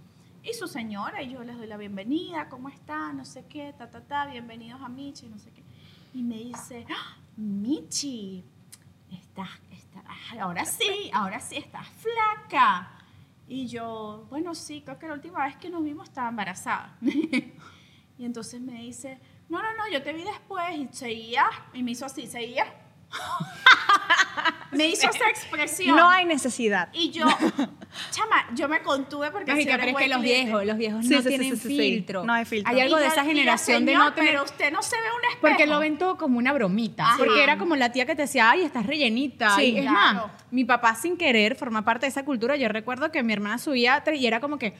Y su señora, y yo les doy la bienvenida, ¿cómo está? No sé qué, ta, ta, ta, bienvenidos a Michi, no sé qué. Y me dice, ¡Ah! Michi, estás, estás, ahora sí, ahora sí, estás flaca. Y yo, bueno, sí, creo que la última vez que nos vimos estaba embarazada. *laughs* y entonces me dice, no, no, no, yo te vi después y seguía, y me hizo así, seguía. *laughs* me hizo esa expresión. No hay necesidad. Y yo, *laughs* chama, yo me contuve porque eres pero es que los cliente. viejos, los viejos Sí, no sí, tienen sí, sí, sí. filtro. No hay filtro. Hay algo Y de esa generación de "Señor, no tener Pero usted no se ve un espejo. Porque lo ven todo como una bromita. Ajá. Porque era como la tía que te decía, ay, estás rellenita. Sí, y es claro. más, mi papá sin querer forma parte de esa cultura. Yo recuerdo que mi hermana subía y era como que,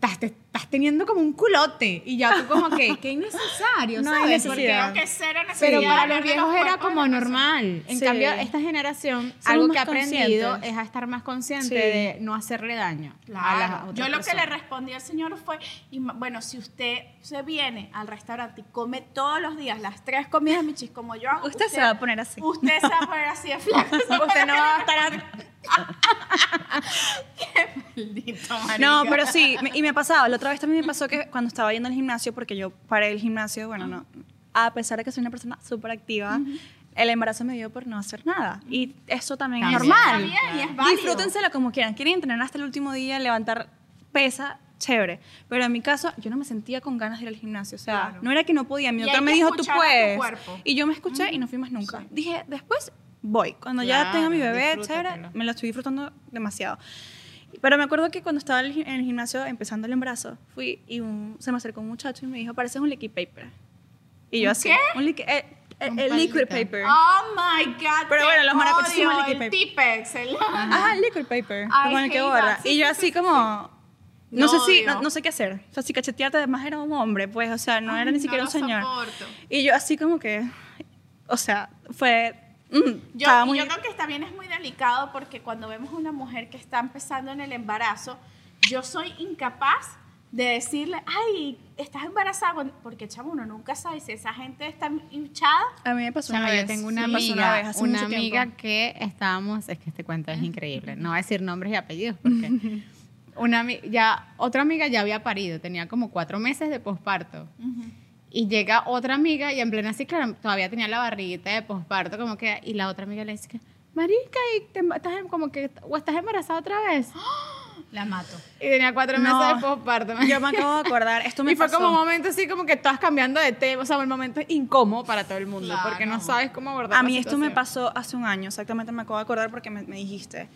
estás, te- estás teniendo como un culote. Y ya tú como que, qué innecesario, *laughs* No ¿sabes? Porque Necesidad. creo que cero Pero para los viejos era como normal. En Sí. cambio, esta generación, Somos algo que ha aprendido es a estar más consciente Sí. de no hacerle daño a las Claro. otras Yo lo que le respondí al señor fue, y bueno, si usted se viene al restaurante y come todos los días las tres comidas michis como yo hago, Usted se va a poner así. Usted se va a poner así de flaco. *laughs* Usted no va a estar... Maldito No, marica. pero sí, me- y me ha pasado. La otra vez también me pasó que cuando estaba yendo al gimnasio, porque yo paré el gimnasio, bueno, no, a pesar de que soy una persona súper activa, el embarazo me dio por no hacer nada. Y eso también es También. normal. Está bien, y es válido. Disfrútenselo como quieran. Quieren entrenar hasta el último día, levantar pesa, chévere. Pero en mi caso, yo no me sentía con ganas de ir al gimnasio. O sea, Claro. no era que no podía. Mi Y doctor me que dijo, tú escuchar a tu puedes. cuerpo. Y yo me escuché y no fui más nunca. Dije, después voy. Cuando ya Claro, tenga mi bebé, chévere, me lo estoy disfrutando demasiado. Pero me acuerdo que cuando estaba en el el gimnasio empezando el embarazo, fui y un- se me acercó un muchacho y me dijo, pareces un liquid paper. Y yo ¿Un así, qué? un liqui- eh, eh, Un el liquid paper. Oh my God. Pero bueno, los maracuchos son liquid el paper. Tipex. el- Ajá, el liquid paper, I con el que borra. Sí, y yo sí, así sí, como, no, Lo sé si, no, no sé qué hacer. O sea, si cachetearte además era un hombre, pues, o sea, no Ay, era ni no siquiera un señor. soporto. Y yo así como que, o sea, fue, mm, Yo, muy... yo creo que también es muy delicado porque cuando vemos a una mujer que está empezando en el embarazo, yo soy incapaz de decirle, ay, estás embarazada, porque chamo, uno nunca sabe si esa gente está hinchada. A mí me pasó una vez. yo tengo una amiga, vez, hace una mucho amiga tiempo. que estábamos, es que este cuento es increíble, no voy a decir nombres y apellidos porque *laughs* una ya otra amiga ya había parido, tenía como cuatro meses de posparto. Y llega otra amiga y en plena claro, todavía tenía la barriguita de posparto, como que, y la otra amiga le dice que, marica, y te, estás como que, o estás embarazada otra vez. *gasps* La mato. Y tenía cuatro No, meses de posparto. Yo me acabo de acordar, esto *laughs* me y fue pasó. como un momento así como que estás cambiando de tema, o sea, un momento incómodo para todo el mundo, Claro. porque no sabes cómo abordar A la mí esto me pasó hace un año, exactamente me acabo de acordar porque me, me dijiste.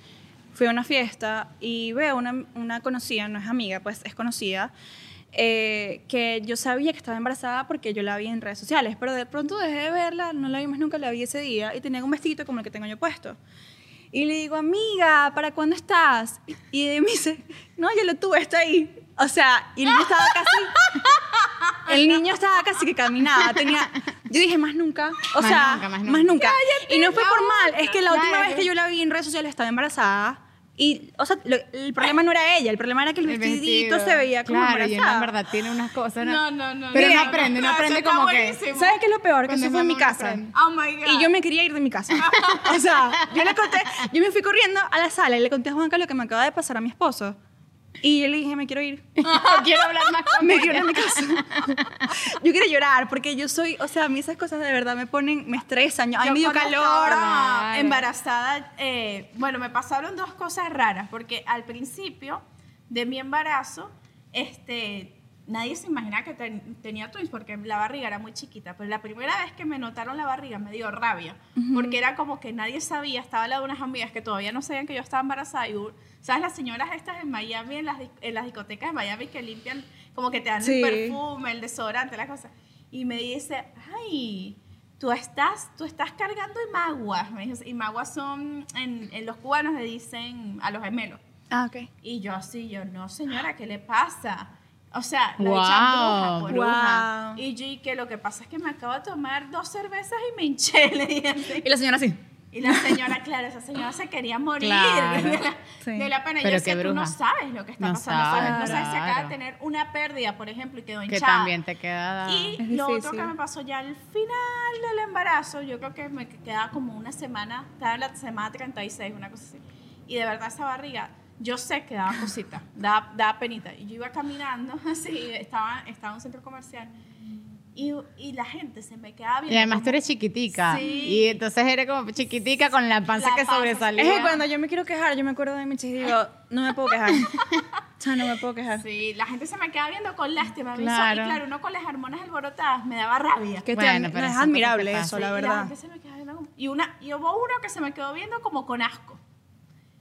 Fui a una fiesta y veo una, una conocida, no es amiga, pues es conocida, eh, que yo sabía que estaba embarazada porque yo la vi en redes sociales, pero de pronto dejé de verla, no la vi más nunca, la vi ese día y tenía un vestido como el que tengo yo puesto. Y le digo, amiga, ¿para cuándo estás? Y- me dice, no, ya lo tuve, está ahí. O sea, y el niño estaba casi, el niño estaba casi que caminaba, tenía, yo dije, más nunca, o Más sea, nunca, más más nunca. nunca. Y no fue por mal, es que la última vez que yo la vi en redes sociales estaba embarazada. Y, o sea, lo- el problema no era ella, el problema era que el, El vestidito vestido. se veía como claro, embarazada. en verdad tiene unas cosas. No, no, no. Pero no, no, aprende, uno no, aprende como que. ¿Sabes qué es lo peor? Que eso fue en mi casa. aprende. Oh my God. Y yo me quería ir de mi casa. o sea, yo le conté, yo me fui corriendo a la sala y le conté a Juanca lo que me acaba de pasar a mi esposo. Y yo le dije, me quiero ir. *laughs* quiero hablar más con *laughs* me quiero ir a mi casa. yo quiero llorar porque yo soy, o sea, a mí esas cosas de verdad me ponen, me estresan. Ay, Yo me dio calor. Claro. embarazada, eh, bueno, me pasaron dos cosas raras, porque al principio de mi embarazo, este, nadie se imaginaba que ten- tenía twins, porque la barriga era muy chiquita, pero la primera vez que me notaron la barriga me dio rabia, porque era como que nadie sabía, estaba al lado de unas amigas que todavía no sabían que yo estaba embarazada, y, ¿sabes? Las señoras estas en Miami, en las, en las discotecas de Miami, que limpian, como que te dan Sí. el perfume, el desodorante, la cosa, y me dice, ay, tú estás, tú estás cargando imaguas. Me dijo, imaguas son, en, en los cubanos le dicen a los gemelos. Ah, ok. Y yo así, yo, no señora, ¿qué le pasa? O sea, la Wow, echan bruja por bruja. wow. Y yo, y que lo que pasa es que me acabo de tomar dos cervezas y me hinché, *laughs* le dije así. Y la señora sí. Y la señora, claro, esa señora se quería morir Claro. *laughs* de, la, Sí. de la pena. Pero yo qué tú no sabes lo que está No pasando, sabes. No sabes si acaba de tener una pérdida, por ejemplo, y quedó Que hinchada. también te queda... Y lo otro que me pasó ya al final del embarazo, yo creo que me quedaba como una semana, estaba en la semana 36, una cosa así. Y de verdad esa barriga, yo sé que daba cosita, daba, daba penita. Y yo iba caminando *laughs* así, estaba, estaba en un centro comercial. Y, y la gente se me quedaba viendo. Y además como- tú eres chiquitica. Sí. Y entonces eres como chiquitica con la panza La que panza, sobresalía. Es que cuando yo me quiero quejar, yo me acuerdo de mi chiste y digo, no me puedo quejar. *laughs* No me puedo quejar. Sí, la gente se me quedaba viendo con lástima. Claro. Y claro, uno con las hormonas alborotadas me daba rabia. Que te- Bueno, no, pero es son cosas admirable eso, la Y la verdad. gente se me quedaba viendo como- Y, una, y hubo uno que se me quedó viendo como con asco.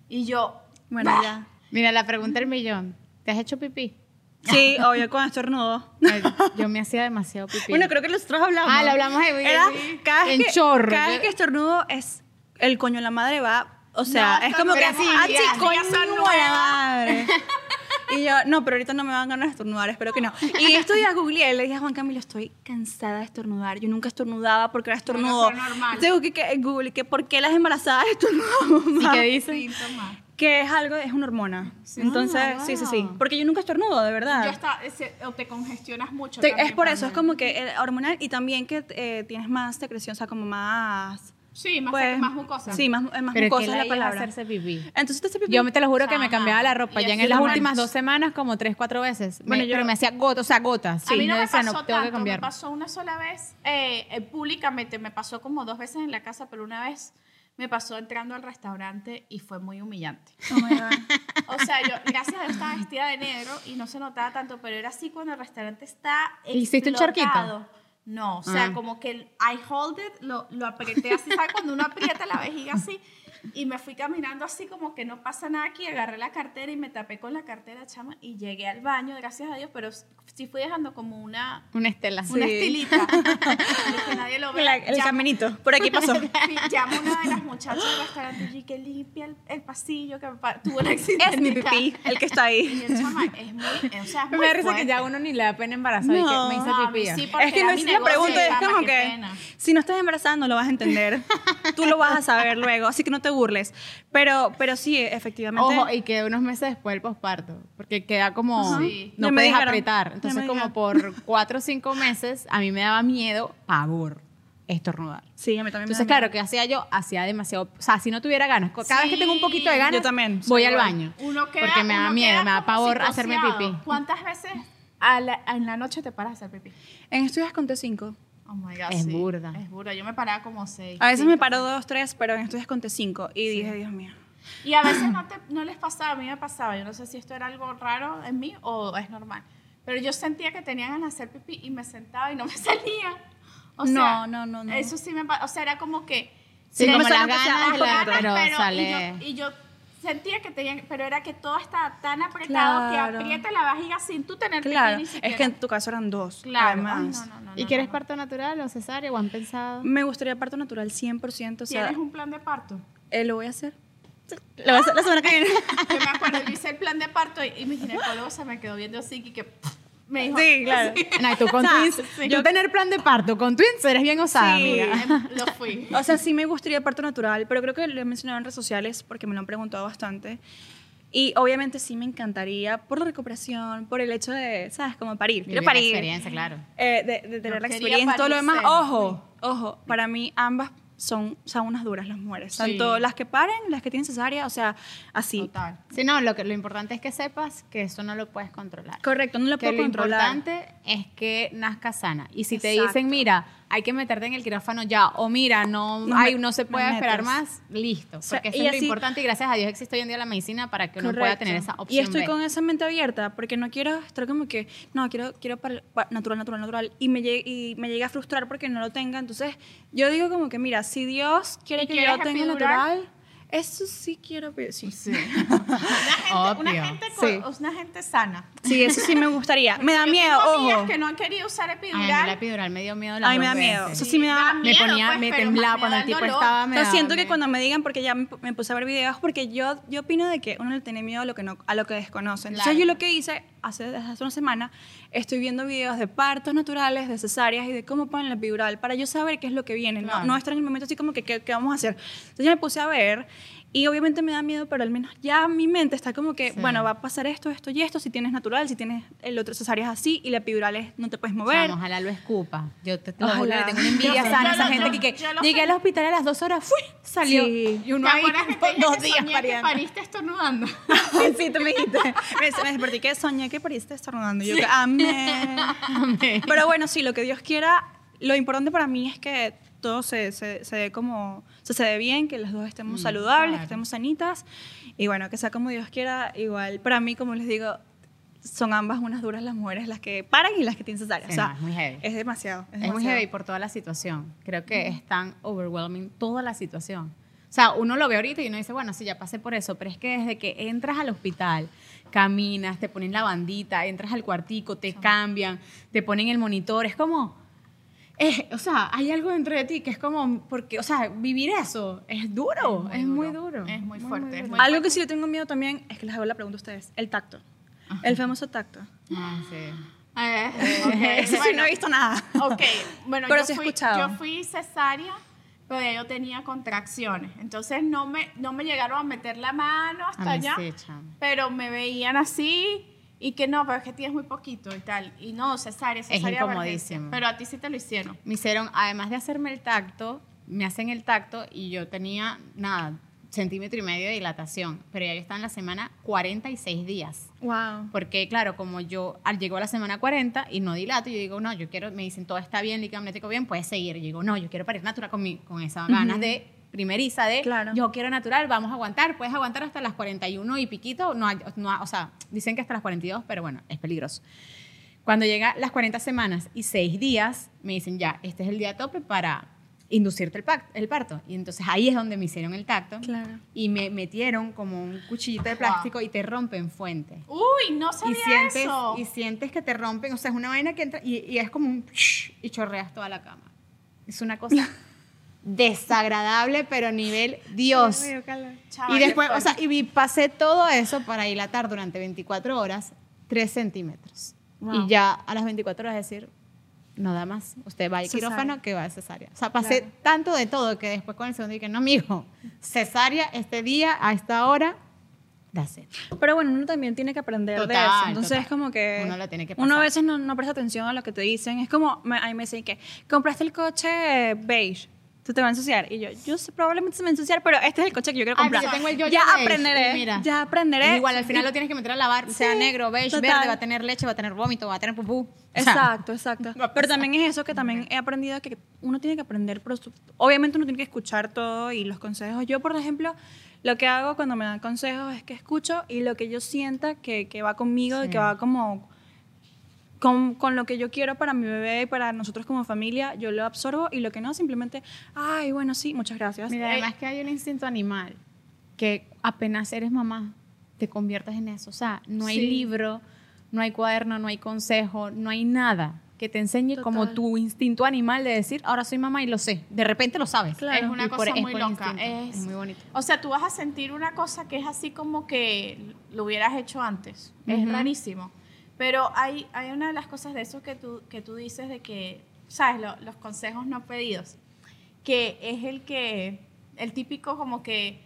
Y yo, Bueno, "Bah". ya. Mira, la pregunta del millón. ¿Te has hecho pipí? Sí, *laughs* obvio, con estornudo. Yo me hacía demasiado pipí. Bueno, creo que nosotros hablamos. Ah, lo hablamos ahí. Era, cada vez en que, chorro. Cada vez que estornudo es el coño de la madre va, o sea, No, es como que estornudo, ah, ya, sí, ya coño son de la madre. Y yo, no, pero ahorita no me van ganas de estornudar, espero que no. Y estos días googleé, le dije a Juan Camilo, estoy cansada de estornudar. Yo nunca estornudaba porque era estornudo. fue normal. Entonces, que, en Google, que ¿por qué las embarazadas estornudamos ¿Y más? qué dicen? Que es algo, es una hormona. Entonces, sí, sí, sí. Porque yo nunca estornudo, de verdad. Yo hasta, ese- o te congestionas mucho. Te- también es por eso, es como que el hormonal y también que eh, tienes más secreción, o sea, como más... Sí, más, pues, más mucosa. Sí, más, más Pero mucosa que es la la palabra. hacerse pipí. Entonces te hace pipí. Yo me te lo juro que me cambiaba la ropa Y ya en las últimas dos semanas como tres, cuatro veces. Bueno, yo- pero me hacía gotas, o sea, gotas. a mí Sí, no yo me decía, pasó no, tengo que tanto, me pasó una sola vez eh, eh, públicamente, me pasó como dos veces en la casa, pero una vez me pasó entrando al restaurante y fue muy humillante. Oh. *laughs* O sea, yo, gracias a Dios, estaba vestida de negro y no se notaba tanto, pero era así cuando el restaurante está ¿Hiciste un charquito? No, o sea, Ah. como que el I hold it, lo, lo apreté así, ¿sabes? Cuando uno aprieta la vejiga así. Y me fui caminando así como que no pasa nada aquí, agarré la cartera y me tapé con la cartera, chama, y llegué al baño, gracias a Dios, pero sí fui dejando como una, Una estela. una Sí. estilita. *laughs* que nadie lo vea. La- el Llamo- caminito, por aquí pasó. *laughs* Llamo a una de las muchachas del restaurante y que limpia el, el pasillo, que pa- tuvo un accidente. es mi pipí, el que está Y ahí. el chama es muy, o sea, es Me da risa que ya uno ni le da pena embarazada y No. que me hice No, pipí. sí, Es que no es la negocio, pregunta, es como que pena. si no estás embarazada no lo vas a entender. Tú lo vas a saber luego, así que no te burles. Pero, pero sí, efectivamente. Ojo, y que unos meses después del posparto, porque queda como. Sí. no me puedes dijeron, apretar. Entonces me como por cuatro o cinco meses a mí me daba miedo, pavor, estornudar. Sí, a mí también me Entonces, da claro, ¿qué hacía yo? Hacía demasiado, o sea, si no tuviera ganas, cada vez que tengo un poquito de ganas, Yo también, voy al baño. Uno queda, porque me da uno miedo, queda me da pavor hacerme pipí. ¿Cuántas veces a la- en la noche te paras a hacer pipí? En estudios conté cinco. Oh my God, Es sí. burda. Es burda. Yo me paraba como seis. A veces cinco. me paro dos, tres, pero en estudios conté cinco. Y dije, Dios mío. Y a veces no, te- no les pasaba, a mí me pasaba. Yo no sé si esto era algo raro en mí o es normal. Pero yo sentía que tenía ganas de hacer pipí y me sentaba y no me *laughs* salía. O No, sea, no, no, no. Eso sí me O sea, era como que. Sí, no como me las ganas, la- pero, pero- sale... Y yo, y yo sentía que tenía. Pero era que todo estaba tan apretado Claro. que aprieta la vajiga sin tú tener Claro, pipí ni siquiera. es que en tu caso eran dos. Claro. Ay, Además. no, no, no, ¿Y no, quieres no. parto natural o cesárea o han pensado? Me gustaría parto natural 100%. O sea, ¿Tienes un plan de parto? eh, lo voy a hacer. Lo voy a hacer la semana que viene. *laughs* Yo me acuerdo, yo hice el plan de parto y, y mi ginecólogo se me quedó viendo así y que pff, me dijo. Sí, claro. *laughs* No, y tú con O sea, twins, sí. yo tener plan de parto con twins eres bien osada, Sí. amiga. Em, Lo fui. *laughs* O sea, sí me gustaría parto natural, pero creo que lo he mencionado en redes sociales porque me lo han preguntado bastante. Y obviamente sí me encantaría por la recuperación, por el hecho de, ¿sabes? Como parir. Quiero Vivir la parir. experiencia, claro. Eh, de, de tener Yo la experiencia y todo lo parir demás. Ojo, ojo, para mí ambas son, son unas duras las mujeres. Sí. Tanto las que paren, las que tienen cesárea, o sea, así. Total. Sí, no, lo, que, lo importante es que sepas que eso no lo puedes controlar. Correcto, no lo que puedo lo controlar. importante es que nazca sana. Y si te dicen, mira, hay que meterte en el quirófano ya, o mira, no, No ay, me- no se puede esperar más, listo. O sea, Porque eso es lo así- importante y gracias a Dios existe hoy en día la medicina para que uno pueda tener esa opción. Y estoy B. con esa mente abierta porque no quiero estar como que, no, quiero, quiero para- pa- natural, natural, natural. Y me, llegue, y me llega a frustrar porque no lo tenga. Entonces, yo digo como que, mira, si Dios quiere ¿Y que yo lo tenga natural, eso sí quiero pedir. Sí. Sí. *laughs* Una Obvio. gente, con- Sí. una gente sana. Sí, eso sí me gustaría. Me da Yo miedo, tengo ojo. que no han querido usar Ay, a mí epidural. la epidural me dio miedo las A mí me da miedo. Eso sí me da... Me miedo, ponía, pues, me temblaba cuando el tipo dolor. estaba. me siento que me- cuando me digan, porque ya me, me puse a ver videos, porque yo, yo opino de que uno le tiene miedo a lo que, no, a lo que desconoce. Entonces Claro. yo lo que hice hace, desde hace una semana, estoy viendo videos de partos naturales, de cesáreas y de cómo ponen la epidural para yo saber qué es lo que viene. Claro. No, no estar en el momento así como que qué, qué vamos a hacer. Entonces yo me puse a ver y obviamente me da miedo, pero al menos ya mi mente está como que, Sí. bueno, va a pasar esto, esto y esto, si tienes natural, si tienes el otro cesárea es así y la epidural es no te puedes mover. Ojalá lo escupa. Yo te, te lo juro que tengo una envidia sana esa gente yo- que, que yo llegué sé. al hospital a las dos horas, ¡fui! Salió. Sí. Y uno ¿Te ahí acuerdas que te dije dos que días soñé que pariendo. pariste estornudando? *laughs* sí, tú me dijiste. Me, me desperté que soñé que pariste estornudando. Yo que, amén. Pero bueno, sí, lo que Dios quiera, lo importante para mí es que todo se, se, se dé como, dé bien, que las dos estemos Mm, saludables, claro. que estemos sanitas. Y bueno, que sea como Dios quiera, igual. Para mí, como les digo, son ambas unas duras las mujeres, las que paran y las que tienen cesárea. Sí, o sea, no, es muy heavy. es demasiado. Es, Es muy demasiado. heavy por toda la situación. Creo que es tan overwhelming toda la situación. O sea, uno lo ve ahorita y uno dice, bueno, sí, ya pasé por eso, pero es que desde que entras al hospital, caminas, te ponen la bandita, entras al cuartico, te cambian, te ponen el monitor, es como, es- o sea, hay algo dentro de ti que es como, porque, o sea, vivir eso es duro, es muy, duro. Es muy fuerte. es muy Algo fuerte. que sí le tengo miedo también es que les hago la pregunta a ustedes: el tacto. El famoso tacto. Ah, sí. Eh, *laughs* ok, Eso sí, bueno. no he visto nada. Ok, bueno, Pero yo, sí he fui, escuchado. yo fui cesárea, pero ya yo tenía contracciones. Entonces no me, no me llegaron a meter la mano hasta allá, sí, pero me veían así y que no, pero es que tienes muy poquito y tal. Y no, cesárea, cesárea. incomodísimo. emergencia. Pero a ti sí te lo hicieron. Me hicieron, además de hacerme el tacto, me hacen el tacto y yo tenía, nada, centímetro y medio de dilatación, pero ya yo estaba en la semana 46 días. Wow. Porque, claro, como yo al llegó a la semana 40 y no dilato, yo digo, no, yo quiero, me dicen, todo está bien, líquido amniótico bien, puedes seguir. Yo digo, no, yo quiero parir natural con, mi, con esas ganas de primeriza de, Claro. yo quiero natural, vamos a aguantar, puedes aguantar hasta las 41 y piquito, no, hay- no, o sea, dicen que hasta las 42, pero bueno, es peligroso. Cuando llega las 40 semanas y 6 días, me dicen, ya, este es el día tope para inducirte el, pac- el parto. Y entonces ahí es donde me hicieron el tacto. Claro. Y me metieron como un cuchillito de plástico y te rompen fuente. Uy, no Y sabía sientes, eso. y sientes que te rompen, o sea, es una vaina que entra y, y es como un y chorreas toda la cama. Es una cosa *laughs* desagradable, pero a nivel Dios. Y después, o sea, y pasé todo eso para dilatar durante 24 horas, 3 centímetros. Wow. Y ya a las 24 horas decir, no da más. Usted va al Cesárea. quirófano que va a cesárea. O sea, pasé tanto de todo que después con el segundo dije, no, mijo, cesárea este día, a esta hora. Pero bueno, uno también tiene que aprender de Total, eso. Entonces total. es como que. Uno lo tiene que Uno a pasar. veces no, no presta atención a lo que te dicen. Es como. Me, a mí me dicen que. Compraste el coche beige. Tú te va a ensuciar. Y yo, yo sé, probablemente se me va a ensuciar, pero este es el coche que yo quiero comprar. pero yo tengo el Yoyo ya beige, aprenderé. mira. ya aprenderé. Igual al final lo tienes que meter a lavar, sea negro, beige, total. verde, va a tener leche, va a tener vómito, va a tener pupú. O sea, Exacto, exacto. *laughs* Pero también es eso que también he aprendido que uno tiene que aprender. su- Obviamente uno tiene que escuchar todo y los consejos. Yo, por ejemplo, lo que hago cuando me dan consejos es que escucho y lo que yo sienta que, que va conmigo y que va como con, con lo que yo quiero para mi bebé y para nosotros como familia, yo lo absorbo y lo que no, simplemente, ay, bueno, sí, muchas gracias. Mira, además que hay un instinto animal que apenas eres mamá, te conviertes en eso. O sea, no hay Sí. libro, no hay cuaderno, no hay consejo, no hay nada que te enseñe como Total. tu instinto animal de decir, ahora soy mamá y lo sé. De repente lo sabes. Claro. Es una Y cosa es muy por loca. Es, Es muy bonito. O sea, tú vas a sentir una cosa que es así como que lo hubieras hecho antes. Es rarísimo. Pero hay, hay una de las cosas de eso que tú, que tú dices de que, ¿sabes? Lo- los consejos no pedidos. Que es el que, el típico como que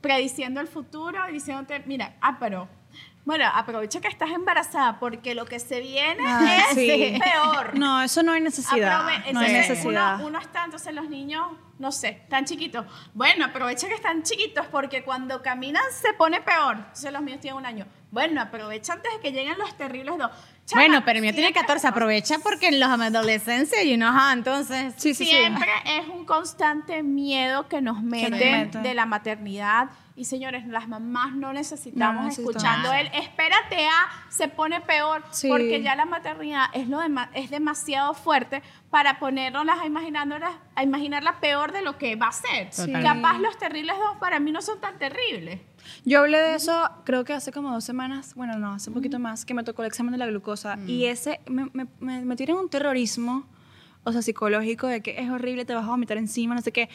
prediciendo el futuro y diciéndote, mira, ah, pero, bueno, aprovecha que estás embarazada porque lo que se viene Ah, *laughs* es sí. peor. No, eso no hay necesidad. Aprove- no hay necesidad. Uno, uno está, entonces los niños, no sé, tan chiquitos. Bueno, aprovecha que están chiquitos porque cuando caminan se pone peor. Entonces los míos tienen un año. Bueno, aprovecha antes de que lleguen los terribles dos. Chama, Bueno, pero el mío tiene siempre- 14, aprovecha porque en los adolescencia, you know, entonces... Sí, sí, sí. Siempre es un constante miedo que nos meten de la maternidad. Y señores, las mamás no necesitamos No escuchando él. Espérate a, se pone peor. Sí. Porque ya la maternidad es, lo dema- es demasiado fuerte para ponernos a, imaginándolas- a imaginar la peor de lo que va a ser. Sí. Capaz los terribles dos para mí no son tan terribles. Yo hablé de eso, creo que hace como dos semanas, bueno, no, hace un poquito más, que me tocó el examen de la glucosa. Y ese, me, me, me metieron un terrorismo, o sea, psicológico, de que es horrible, te vas a vomitar encima, no sé qué.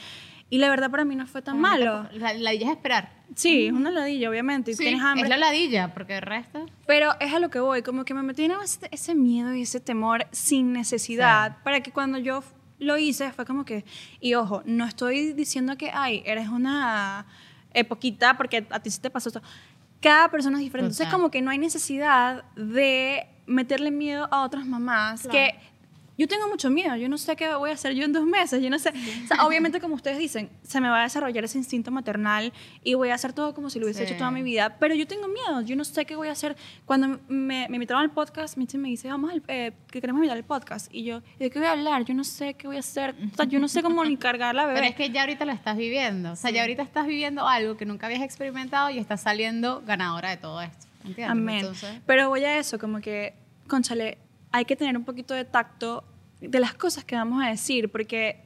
Y la verdad para mí no fue tan malo. La, la ladilla es esperar. Sí, es una ladilla, obviamente, Sí, tienes hambre. es la ladilla, porque el resto... Pero es a lo que voy, como que me metieron ese, ese miedo y ese temor sin necesidad, para que cuando yo lo hice fue como que, y ojo, no estoy diciendo que, ay, eres una poquita porque a ti sí te pasó esto. Cada persona es diferente. Entonces, como que no hay necesidad de meterle miedo a otras mamás que yo tengo mucho miedo, yo no sé qué voy a hacer yo en dos meses, yo no sé. O sea, obviamente, como ustedes dicen, se me va a desarrollar ese instinto maternal y voy a hacer todo como si lo hubiese Sí. hecho toda mi vida, pero yo tengo miedo, yo no sé qué voy a hacer. Cuando me, me invitaron al podcast, Mitzi me dice, vamos, al, eh, que queremos invitar al podcast. Y yo, ¿de qué voy a hablar? Yo no sé qué voy a hacer. O sea, yo no sé cómo ni cargar la *laughs* bebé. Pero es que ya ahorita lo estás viviendo. O sea, ya ahorita estás viviendo algo que nunca habías experimentado y estás saliendo ganadora de todo esto. ¿Entiendes? Amén. Entonces, Pero voy a eso, como que, conchale, hay que tener un poquito de tacto de las cosas que vamos a decir, porque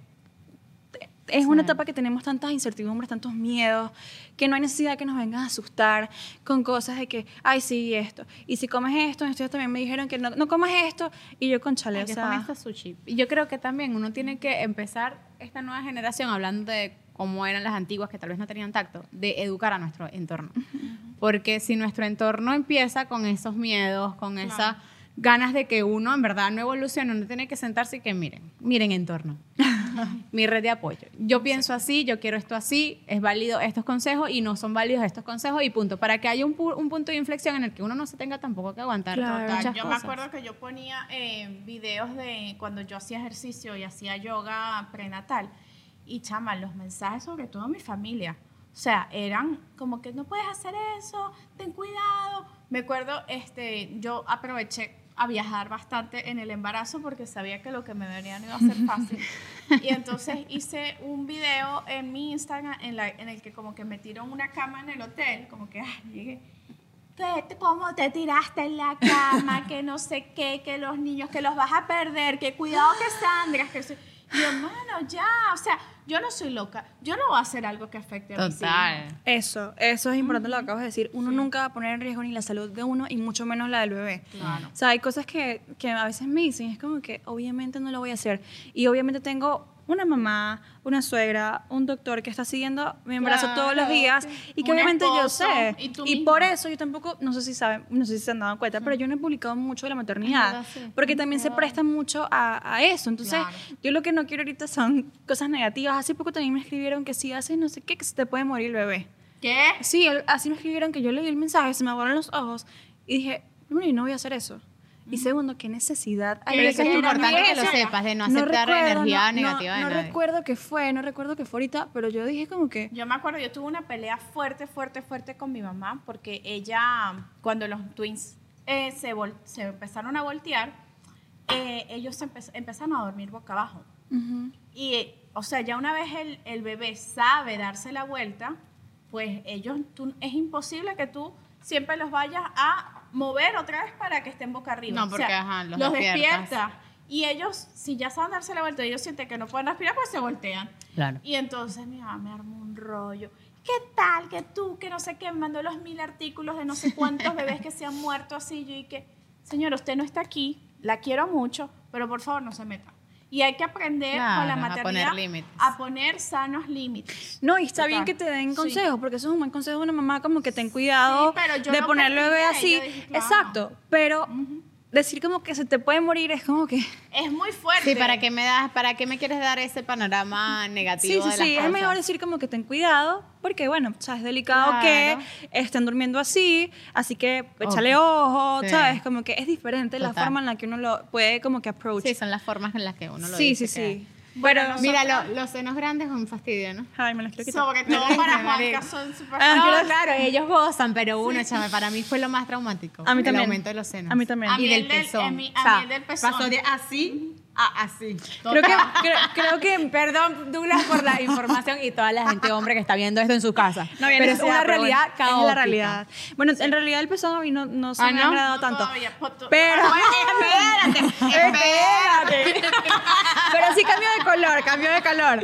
es una etapa que tenemos tantas incertidumbres, tantos miedos, que no hay necesidad que nos vengan a asustar con cosas de que, ay, sí, esto. Y si comes esto, estos también me dijeron que no, no comas esto, y yo, conchale, Ay, o sea, sushi. Y yo creo que también uno tiene que empezar esta nueva generación hablando de cómo eran las antiguas que tal vez no tenían tacto, de educar a nuestro entorno. Porque si nuestro entorno empieza con esos miedos, con esas ganas de que uno en verdad no evolucione, uno tiene que sentarse y que miren, miren entorno. *laughs* Mi red de apoyo. Yo pienso así, yo quiero esto así, es válido estos consejos y no son válidos estos consejos y punto. Para que haya un, pu- un punto de inflexión en el que uno no se tenga tampoco que aguantar Claro. Total, muchas yo cosas. me acuerdo que yo ponía eh, videos de cuando yo hacía ejercicio y hacía yoga prenatal. Y chama, los mensajes, sobre todo mi familia. O sea, eran como que no puedes hacer eso, ten cuidado. Me acuerdo, este, yo aproveché a viajar bastante en el embarazo porque sabía que lo que me venía no iba a ser *laughs* fácil. Y entonces hice un video en mi Instagram en, la- en el que como que me tiró una cama en el hotel, como que ah, llegué cómo te tiraste en la cama, que no sé qué, que los niños, que los vas a perder, que cuidado que sangras, que... se- Y yo, mano, ya, o sea, yo no soy loca, yo no voy a hacer algo que afecte a mis hijos. Total. Eso, eso es importante lo que acabas de decir. Uno nunca va a poner en riesgo ni la salud de uno y mucho menos la del bebé. O sea, hay cosas que, que a veces me dicen, es como que obviamente no lo voy a hacer. Y obviamente tengo una mamá, una suegra, un doctor que está siguiendo mi embarazo Claro, todos los días y que obviamente yo sé. y por eso yo tampoco, no sé si saben, no sé si se han dado cuenta, pero yo no he publicado mucho de la maternidad. verdad, sí. Porque también se presta mucho a, a eso. Entonces, Claro. yo lo que no quiero ahorita son cosas negativas. Hace poco también me escribieron que si haces no sé qué, que se te puede morir el bebé. ¿Qué? Sí, así me escribieron que yo leí el mensaje, se me aguaron los ojos y dije, yo no voy a hacer eso. Y segundo, ¿qué necesidad hay Pero de eso es importante que lo sepas, de no aceptar energía no, negativa de no, no nadie. recuerdo qué fue, no recuerdo qué fue ahorita, pero yo dije como que... Yo me acuerdo, yo tuve una pelea fuerte, fuerte, fuerte con mi mamá porque ella, cuando los twins eh, se, vol- se empezaron a voltear, eh, ellos empe- empezaron a dormir boca abajo. Y, eh, o sea, ya una vez el, el bebé sabe darse la vuelta, pues ellos, tú- es imposible que tú siempre los vayas a mover otra vez para que estén boca arriba. No, O sea, porque, ajá, los los despierta. Y ellos, si ya saben darse la vuelta, ellos sienten que no pueden respirar, pues se voltean. Claro. Y entonces mi mamá me armó un rollo. ¿Qué tal que tú, que no sé qué, me mandó los mil artículos de no sé cuántos bebés que se han muerto así? Yo y que, señor, usted no está aquí, la quiero mucho, pero por favor no se meta. Y hay que aprender con la Claro, a maternidad poner a poner sanos límites. No, y está Total. bien que te den Sí. consejos, porque eso es un buen consejo de una mamá, como que ten cuidado Sí, pero yo de lo ponerle bebé así. yo dije, claro. Exacto, pero decir como que se te puede morir es como que... Es muy fuerte. Sí, ¿para qué me das, para qué me quieres dar ese panorama Sí, negativo sí, de las sí, es mejor decir como que ten cuidado, porque bueno, o sea, es delicado Claro. que estén durmiendo así, así que échale ojo, Sí. ¿sabes? Como que es diferente la forma en la que uno lo puede como que approach. Sí, son las formas en las que uno lo sí, dice. sí, que- sí. Pero, Mira, lo- los senos grandes son un fastidio, ¿no? Ay, me los quiero quitar. Sobre todo *laughs* para Juanca son súper Ah, no, claro, ellos gozan, pero uno, chame, para mí fue lo más traumático. A mí también. El aumento de los senos. A mí también. A mí Y del el del- pezón. a mí- a O sea, mí el del pezón. Pasó de así a así. Creo que, creo, creo que Perdón, Douglas, por la información y toda la gente hombre que está viendo esto en su casa. No había pero es una realidad bueno, caótica. Es la realidad. Bueno, en realidad el pezón a mí no, no se Ah, me ha ¿no? agradado No, tanto. todavía, Pero, espérate, espérate. pero sí cambió de color, cambió de color.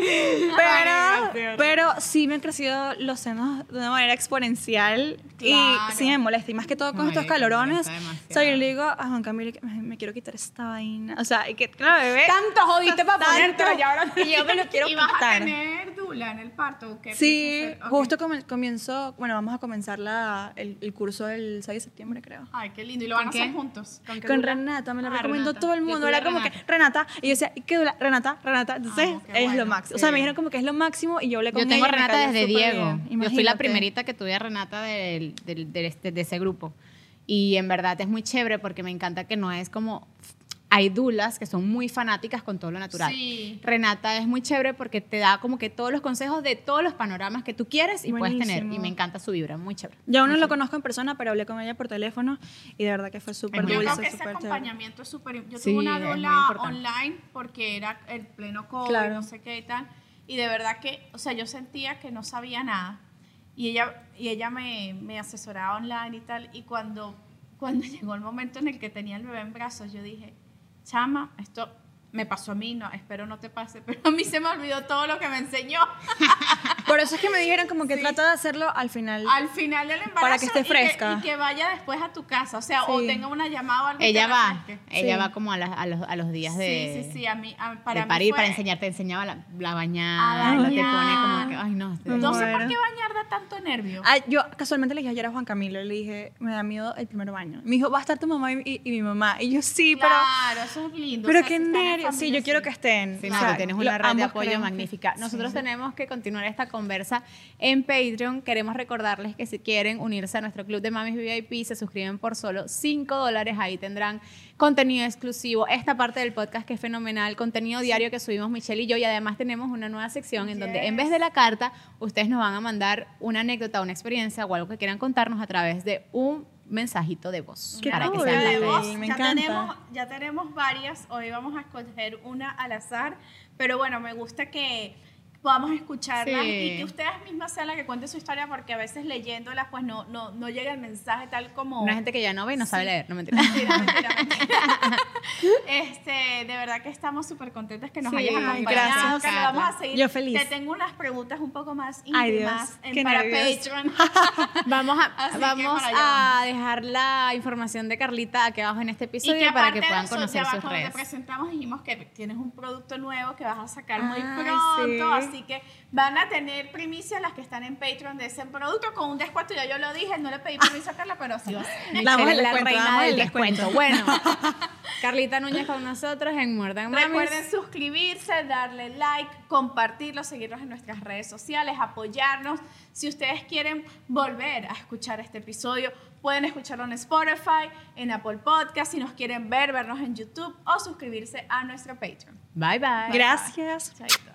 Pero, pero sí me han crecido los senos de una manera exponencial Claro. y sí me molesta. Y más que todo con Ay, estos calorones. O sea, yo le digo a Juan Camilo que me, me quiero quitar esta vaina. O sea, y que, claro, bebé. Tanto jodiste para ponértelo y ahora y yo me lo quiero ¿Y vas a tener dula en el parto? qué Sí, justo come- comienzo, bueno, vamos a comenzar la, el, el curso el 6 de septiembre, creo. Ay, qué lindo. ¿Y lo van a ¿Con hacer juntos? ¿Con dula? Renata, me lo Ah, recomendó Renata. todo el mundo. Era como Renata. que, Renata, y yo decía, ¿y qué dura? Renata, Renata. Entonces, Ah, es lo máximo. O sea, me dijeron como que es lo máximo y yo hablé con Yo tengo ella Renata desde Diego. Yo fui la primerita que tuve a Renata del, del- del este- de ese grupo. Y en verdad es muy chévere porque me encanta que no es como... Hay dulas que son muy fanáticas con todo lo natural. Sí. Renata es muy chévere porque te da como que todos los consejos de todos los panoramas que tú quieres y puedes tener. Buenísimo. Y me encanta su vibra, muy chévere. Ya uno lo conozco en persona, pero hablé con ella por teléfono y de verdad que fue súper muy Yo creo dulce, que ese súper chévere. acompañamiento es súper... Yo Sí, tuve una dula online porque era el pleno COVID, Claro. no sé qué y tal. Y de verdad que, o sea, yo sentía que no sabía nada. Y ella, y ella me, me asesoraba online y tal. Y cuando, *laughs* cuando llegó el momento en el que tenía el bebé en brazos, yo dije, chama, esto me pasó a mí, no, espero no te pase. *laughs* Pero a mí se me olvidó todo lo que me enseñó. *laughs* Por eso es que me dijeron como que Sí. trata de hacerlo al final. Al final del embarazo. Para que esté y fresca. Y que, vaya después a tu casa. O sea, o tenga una llamada o algo. Ella va, refresque. ella Sí. va como a, las- a los, a los días de, Sí, sí, sí, a mí, a- para de mí parir, fue- para enseñarte, te enseñaba la, la A bañada, no te pone como que, ay no, No sé por qué bañar da tanto nervio. Ah, yo casualmente le dije ayer a Juan Camilo, le dije, me da miedo el primer baño. Me dijo, va a estar tu mamá y, y- y mi mamá. Y yo, sí, claro, eso es lindo. pero, o sea, pero qué nervios. Sí, yo quiero que estén. Sí, O no, sea, tú tienes una red de apoyo que- magnífica. Nosotros Sí. tenemos que continuar esta conversa en Patreon. Queremos recordarles que si quieren unirse a nuestro club de Mamis VIP, se suscriben por solo 5 dólares. Ahí tendrán contenido exclusivo, esta parte del podcast que es fenomenal, contenido diario que subimos Michelle y yo. Y además tenemos una nueva sección en donde en vez de la carta, ustedes nos van a mandar una anécdota, una experiencia o algo que quieran contarnos a través de un mensajito de voz. Qué para que sean de voz. me ya encanta. Tenemos, ya tenemos varias. Hoy vamos a escoger una al azar. Pero bueno, me gusta que podamos escucharlas Sí. y que ustedes mismas sean las que cuenten su historia porque a veces leyéndolas pues no, no, no llega el mensaje tal como... Una gente que ya no ve y no sabe leer, no *laughs* mentira. Mentira, mentira, mentira. este, de verdad que estamos súper contentas que nos Sí, hayas acompañado. gracias, que lo vamos a seguir. Yo feliz. Te tengo unas preguntas un poco más Ay, Dios, íntimas en- para nervios. Patreon. *laughs* Vamos a, Así vamos a dejar la información de Carlita aquí abajo en este episodio para que puedan conocer sus cuando te redes. presentamos dijimos que tienes un producto nuevo que vas a sacar muy pronto. Así que van a tener primicia las que están en Patreon de ese producto con un descuento, ya yo lo dije, no le pedí permiso a Carla, pero sí Damos el la descuento, reina damos del el descuento. descuento. Bueno, *laughs* Carlita Núñez con nosotros en Muerdan Mamis. Recuerden suscribirse, darle like, compartirlo, seguirnos en nuestras redes sociales, apoyarnos. Si ustedes quieren volver a escuchar este episodio, pueden escucharlo en Spotify, en Apple Podcast, si nos quieren ver, vernos en YouTube o suscribirse a nuestro Patreon. Bye bye. Gracias. Chaito.